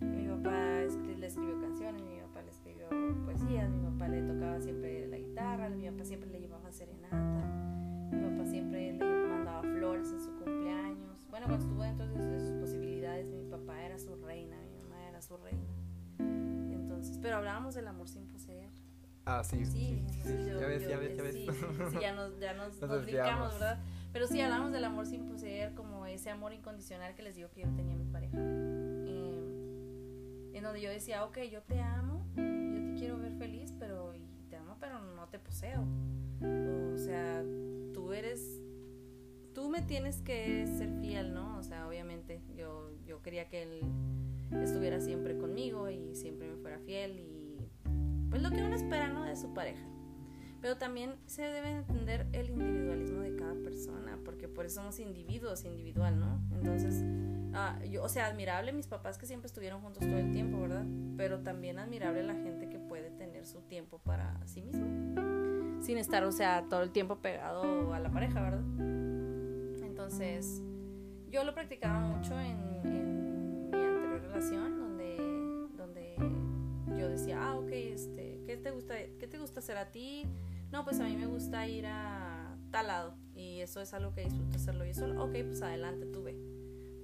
Speaker 2: mi papá le escribió canciones, mi papá le escribió poesías, mi papá le tocaba siempre la guitarra, mi papá siempre le llevaba serenata, mi papá siempre le mandaba flores en su cumpleaños bueno, cuando estuvo dentro de sus posibilidades, mi papá era su reina, mi mamá era su reina. Entonces, pero hablábamos del amor sin poseer.
Speaker 1: Ah, sí.
Speaker 2: Sí,
Speaker 1: ya ves, ya ves, ya ves.
Speaker 2: Sí, sí, ya nos, ya nos, nos, ¿verdad? Pero sí, hablamos del amor sin poseer como ese amor incondicional que les digo que yo tenía a mi pareja. Eh, en donde yo decía, ok, yo te amo, me tienes que ser fiel, ¿no? O sea, obviamente yo, yo quería que él estuviera siempre conmigo y siempre me fuera fiel y pues lo que uno espera, ¿no? De su pareja. Pero también se debe entender el individualismo de cada persona, porque por eso somos individuos, individual, ¿no? Entonces, ah, yo, o sea, admirable mis papás que siempre estuvieron juntos todo el tiempo, ¿verdad? Pero también admirable la gente que puede tener su tiempo para sí mismo, sin estar, o sea, todo el tiempo pegado a la pareja, ¿verdad? Entonces, yo lo practicaba mucho en, en mi anterior relación, donde, donde yo decía, ah, ok, este, ¿qué te gusta, qué te gusta hacer a ti? No, pues a mí me gusta ir a tal lado y eso es algo que disfruto hacerlo yo solo. Ok, pues adelante, tú ve.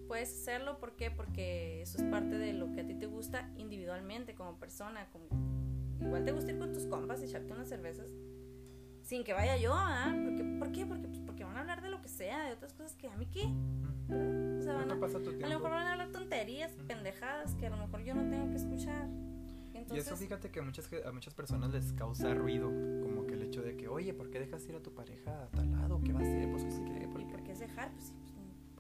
Speaker 2: Puedes hacerlo, ¿por qué? Porque eso es parte de lo que a ti te gusta individualmente, como persona. Como... Igual te gusta ir con tus compas y echarte unas cervezas sin que vaya yo, ¿ah? ¿Por qué? ¿Por qué? Porque, a hablar de lo que sea, de otras cosas que a mí qué. O sea, van a, a lo mejor van a hablar tonterías, pendejadas que a lo mejor yo no tengo que escuchar.
Speaker 1: y eso fíjate que a muchas, a muchas personas les causa ruido, como que el hecho de que, oye, ¿por qué dejas ir a tu pareja a tal lado? ¿Qué va a hacer? Pues que sí que...
Speaker 2: ¿Por, ¿Por qué es dejar? Pues sí, pues,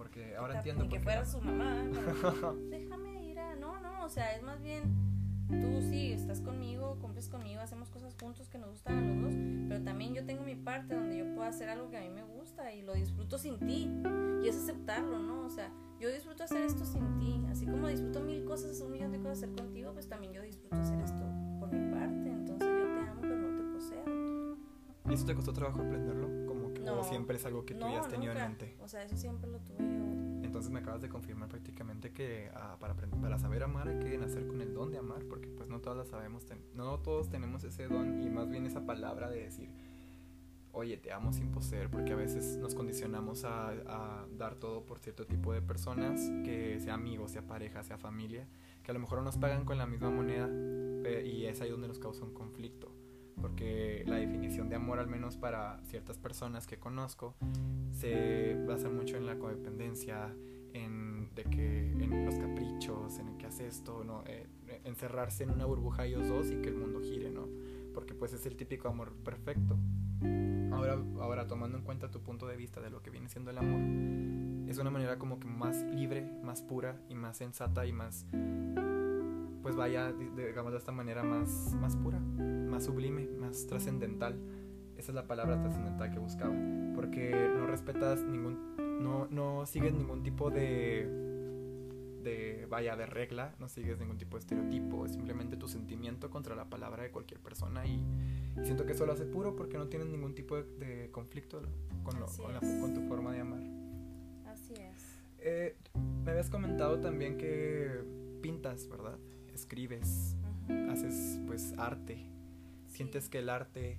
Speaker 1: porque ahora entiendo.
Speaker 2: Ni que fuera su mamá. déjame ir a. No, no, o sea, es más bien. Tú sí, estás conmigo, cumples conmigo, hacemos cosas juntos que nos gustan a los dos, pero también yo tengo mi parte donde yo puedo hacer algo que a mí me gusta y lo disfruto sin ti. Y es aceptarlo, ¿no? O sea, yo disfruto hacer esto sin ti. Así como disfruto mil cosas, un millón de cosas hacer contigo, pues también yo disfruto hacer esto por mi parte. Entonces yo te amo, pero no te poseo.
Speaker 1: ¿Y eso te costó trabajo aprenderlo? no, siempre es algo que tú ya has tenido en mente.
Speaker 2: O sea, eso siempre lo tuve yo.
Speaker 1: Me acabas de confirmar prácticamente que ah, para, para saber amar hay que nacer con el don de amar, porque pues no todas las sabemos, no todos tenemos ese don y más bien esa palabra de decir, oye, te amo sin poseer, porque a veces nos condicionamos a, dar todo por cierto tipo de personas, que sea amigos, sea pareja, sea familia, que a lo mejor no nos pagan con la misma moneda y es ahí donde nos causa un conflicto porque la definición de amor, al menos para ciertas personas que conozco, se basa mucho en la codependencia, en, de que, en los caprichos, en el que hace esto, ¿no? Eh, encerrarse en una burbuja ellos dos y que el mundo gire, ¿no? Porque pues es el típico amor perfecto. Ahora, ahora tomando en cuenta tu punto de vista de lo que viene siendo el amor, es una manera como que más libre, más pura y más sensata y más pues vaya, digamos de esta manera, más, más pura, más sublime, más trascendental. Esa es la palabra trascendental que buscaba. Porque no respetas ningún, no, no sigues ningún tipo de, de, vaya, de regla, no sigues ningún tipo de estereotipo, es simplemente tu sentimiento contra la palabra de cualquier persona y, siento que eso lo hace puro porque no tienes ningún tipo de, conflicto con, con, tu forma de amar.
Speaker 2: Así es.
Speaker 1: Eh, me habías comentado también que pintas, ¿verdad? escribes, haces pues arte, sientes que el arte,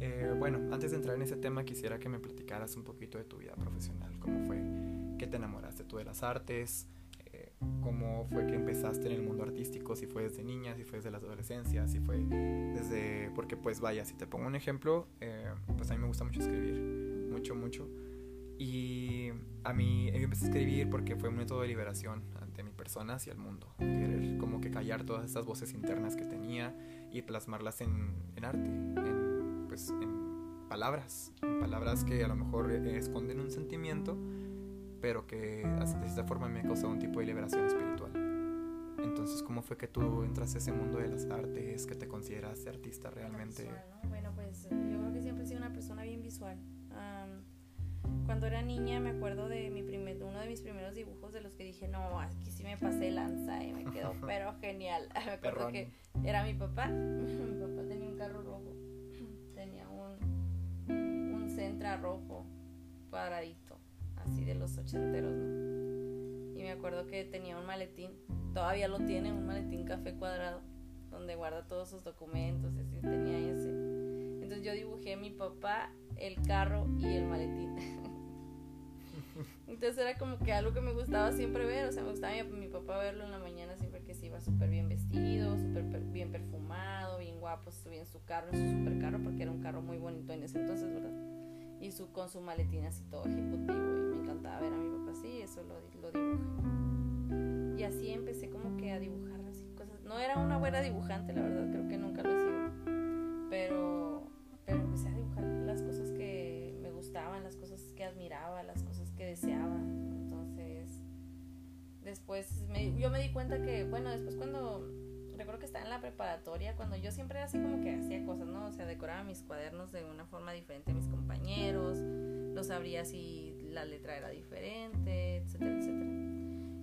Speaker 1: eh, bueno, antes de entrar en ese tema quisiera que me platicaras un poquito de tu vida profesional, cómo fue que te enamoraste tú de las artes, eh, cómo fue que empezaste en el mundo artístico, si fue desde niña, si fue desde la adolescencia, si fue desde, porque pues vaya, si te pongo un ejemplo, eh, pues a mí me gusta mucho escribir, mucho, mucho. Y a mí yo empecé a escribir porque fue un método de liberación de mi persona hacia el mundo. Querer como que callar todas estas voces internas que tenía y plasmarlas en, en arte, en, pues, en palabras, en palabras que a lo mejor esconden un sentimiento, pero que de esta forma me ha causado un tipo de liberación espiritual. Entonces, ¿cómo fue que tú entraste a ese mundo de las artes, que te consideras artista realmente?
Speaker 2: Bueno, pues yo creo que siempre he sido una persona bien visual cuando era niña me acuerdo de mi primer, uno de mis primeros dibujos de los que dije, no, aquí sí me pasé lanza y me quedó pero genial. me acuerdo que era mi papá. mi papá tenía un carro rojo. Tenía un, un Centra rojo cuadradito, así de los ochenteros, ¿no? Y me acuerdo que tenía un maletín, todavía lo tiene, un maletín café cuadrado, donde guarda todos sus documentos, y así tenía ese. Entonces yo dibujé a mi papá, el carro y el maletín. Entonces era como que algo que me gustaba siempre ver, o sea, me gustaba mi, mi papá verlo en la mañana siempre que se iba súper bien vestido, súper bien perfumado, bien guapo, subía en su carro, en su super carro, porque era un carro muy bonito en ese entonces, ¿verdad? Y su, con su maletín así todo ejecutivo, y me encantaba ver a mi papá así, eso lo, lo dibujé. Y así empecé como que a dibujar así cosas. No era una buena dibujante, la verdad, creo que nunca lo he sido, pero, pero empecé a dibujar las cosas que me gustaban, las cosas que admiraba, las cosas deseaba. Entonces, después yo me di cuenta que, bueno, después cuando recuerdo que estaba en la preparatoria, cuando yo siempre así como que hacía cosas, ¿no? O sea, decoraba mis cuadernos de una forma diferente a mis compañeros, no sabría si la letra era diferente, etcétera, etcétera.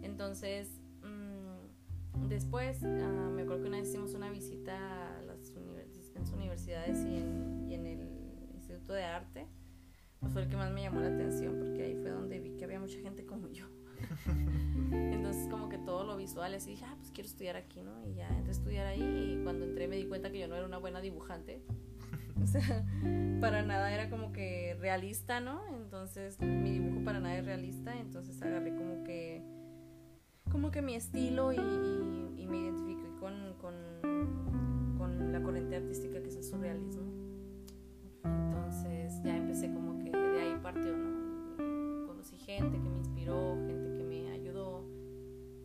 Speaker 2: Entonces, mm, después, ah, me acuerdo que una vez hicimos una visita a las universidades y en, y en el Instituto de Arte fue el que más me llamó la atención porque ahí fue donde vi que había mucha gente como yo. Entonces como que todo lo visual, así dije, ah, pues quiero estudiar aquí, ¿no? Y ya entré a estudiar ahí y cuando entré me di cuenta que yo no era una buena dibujante. O sea, para nada era como que realista, ¿no? Entonces mi dibujo para nada es realista, entonces agarré como que como que mi estilo y, y, me identifiqué con, con, con, la corriente artística que es el surrealismo. Entonces ya empecé como que de ahí partió, ¿no? Conocí gente que me inspiró, gente que me ayudó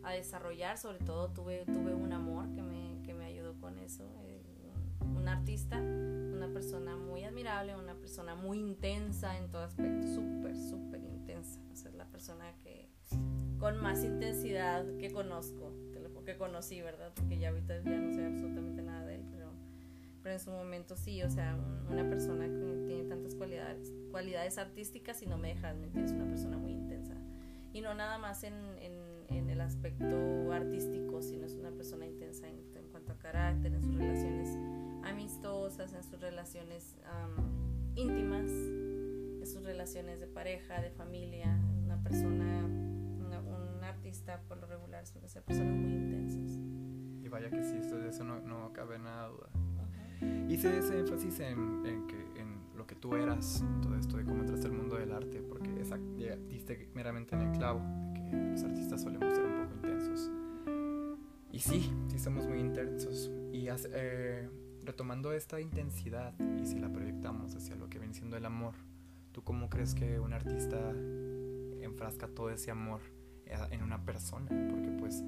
Speaker 2: a desarrollar, sobre todo tuve, tuve un amor que me, que me ayudó con eso, eh, un, artista, una persona muy admirable, una persona muy intensa en todo aspecto, súper, súper intensa, o sea, la persona que con más intensidad que conozco, que conocí, ¿verdad? Porque ya ahorita ya no sé absolutamente pero en su momento sí, o sea, una persona que tiene tantas cualidades, cualidades artísticas y no me dejas mentir, es una persona muy intensa. Y no nada más en, en, el aspecto artístico, sino es una persona intensa en, cuanto a carácter, en sus relaciones amistosas, en sus relaciones íntimas, en sus relaciones de pareja, de familia, una persona por lo regular suele ser personas muy intensas.
Speaker 1: Y vaya que sí, esto, de eso no, no cabe nada duda. Hice ese énfasis en, en, que, en lo que tú eras, todo esto de cómo entraste al mundo del arte, porque esa, diste meramente en el clavo, de que los artistas solemos ser un poco intensos. Y sí, sí somos muy intensos. Y eh, retomando esta intensidad, y si la proyectamos hacia lo que viene siendo el amor, ¿tú cómo crees que un artista enfrasca todo ese amor en una persona, porque pues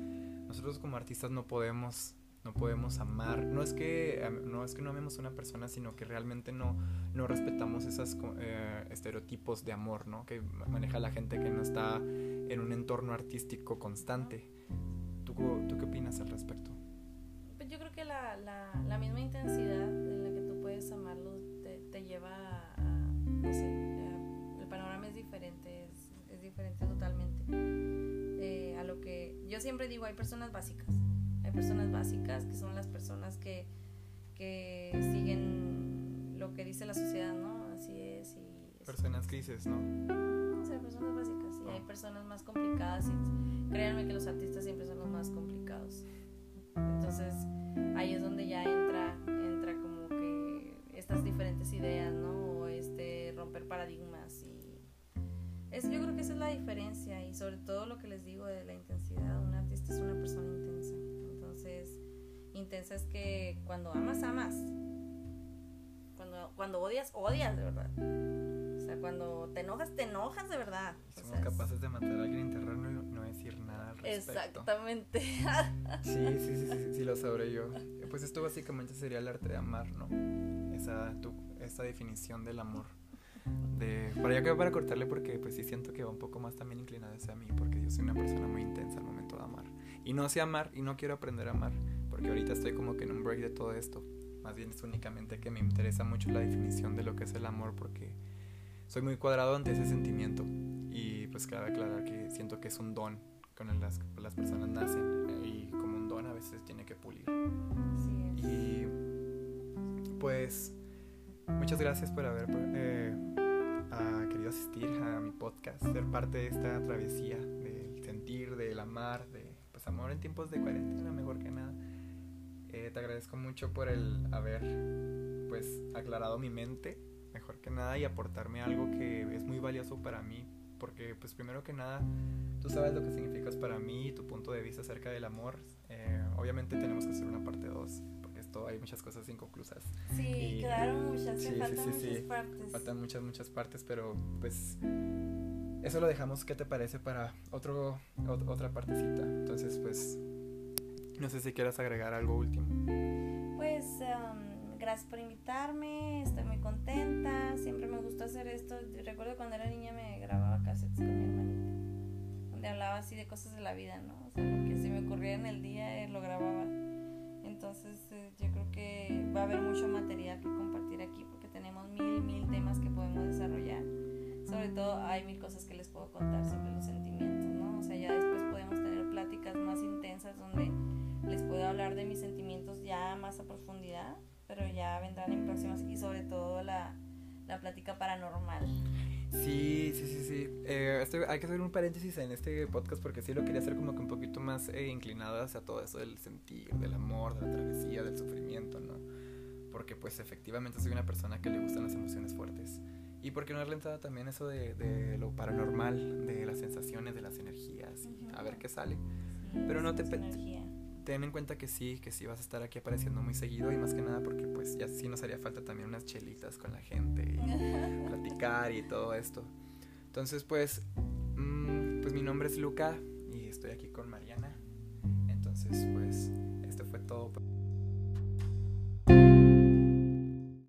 Speaker 1: nosotros como artistas no podemos no podemos amar, no es que no es que no amemos a una persona, sino que realmente no, no respetamos esos eh, estereotipos de amor, ¿no? Que maneja la gente que no está en un entorno artístico constante. ¿Tú, tú qué opinas al respecto?
Speaker 2: Pues yo creo que la, la, la misma intensidad en la que tú puedes amarlo te, te lleva a, no sé, el panorama es diferente, es, es diferente totalmente yo siempre digo, hay personas básicas. Hay personas básicas que son las personas que, que siguen lo que dice la sociedad, ¿no? Así es. Y
Speaker 1: personas grises, ¿no?
Speaker 2: O personas básicas. Y hay personas más complicadas. Y créanme que los artistas siempre son los más complicados. Entonces, ahí es donde ya entra, entra como que estas diferentes ideas, ¿no? O este romper paradigmas es, yo creo que esa es la diferencia y sobre todo lo que les digo de la intensidad. Un artista es una persona intensa. Intensa es que cuando amas, amas. Cuando, cuando odias, odias de verdad. O sea, cuando te enojas, te enojas de verdad.
Speaker 1: Somos capaces de matar a alguien, enterrarlo y no decir nada al
Speaker 2: respecto. Exactamente.
Speaker 1: sí, sí, sí, sí, sí, lo sabré yo. Pues esto básicamente sería el arte de amar, ¿no? Esa, tu, esa definición del amor de para ya que para cortarle porque pues sí siento que va un poco más también inclinado hacia mí porque yo soy una persona muy intensa al momento de amar y no sé amar y no quiero aprender a amar porque ahorita estoy como que en un break de todo esto. Más bien es únicamente que me interesa mucho la definición de lo que es el amor porque soy muy cuadrado ante ese sentimiento. Y pues cabe aclarar que siento que es un don con el las, las personas nacen y como un don a veces tiene que pulir. Y pues muchas gracias por haber eh, querido asistir a mi podcast, ser parte de esta travesía del sentir, del amar, de pues amor en tiempos de cuarentena, mejor que nada. Eh, te agradezco mucho por el haber pues aclarado mi mente, mejor que nada, y aportarme algo que es muy valioso para mí, porque pues primero que nada, tú sabes lo que significas para mí, tu punto de vista acerca del amor. Eh, obviamente tenemos que hacer una parte 2 hay muchas cosas inconclusas.
Speaker 2: Sí, quedaron muchas, sí, faltan muchas partes.
Speaker 1: Faltan muchas, muchas partes, pero pues eso lo dejamos, ¿qué te parece para otro, otra partecita? Entonces, pues, no sé si quieras agregar algo último.
Speaker 2: Pues, um, gracias por invitarme, estoy muy contenta, siempre me gusta hacer esto. Recuerdo cuando era niña me grababa cassettes con mi hermanita, donde hablaba así de cosas de la vida, ¿no? O sea, porque si me ocurría en el día, eh, lo grababa. Entonces eh, yo creo que va a haber mucho material que compartir aquí porque tenemos mil, mil temas que podemos desarrollar. Sobre todo hay mil cosas que les puedo contar sobre los sentimientos, ¿no? O sea, ya después podemos tener pláticas más intensas donde les puedo hablar de mis sentimientos ya más a profundidad, pero ya vendrán en próximas y sobre todo la, la plática paranormal.
Speaker 1: Sí, sí, sí, sí. Eh, este, hay que hacer un paréntesis en este podcast porque sí lo quería hacer como que un poquito más eh, inclinado hacia todo eso del sentir, del amor, de la travesía, del sufrimiento, ¿no? Porque pues efectivamente soy una persona que le gustan las emociones fuertes. Y porque no darle entrada también eso de, de, lo paranormal, de las sensaciones, de las energías, y a ver qué sale. Pero no te... Ten en cuenta que sí, que sí vas a estar aquí apareciendo muy seguido y más que nada porque pues ya sí nos haría falta también unas chelitas con la gente y platicar y todo esto. Entonces pues, mmm, pues mi nombre es Luca y estoy aquí con Mariana. Entonces pues esto fue todo.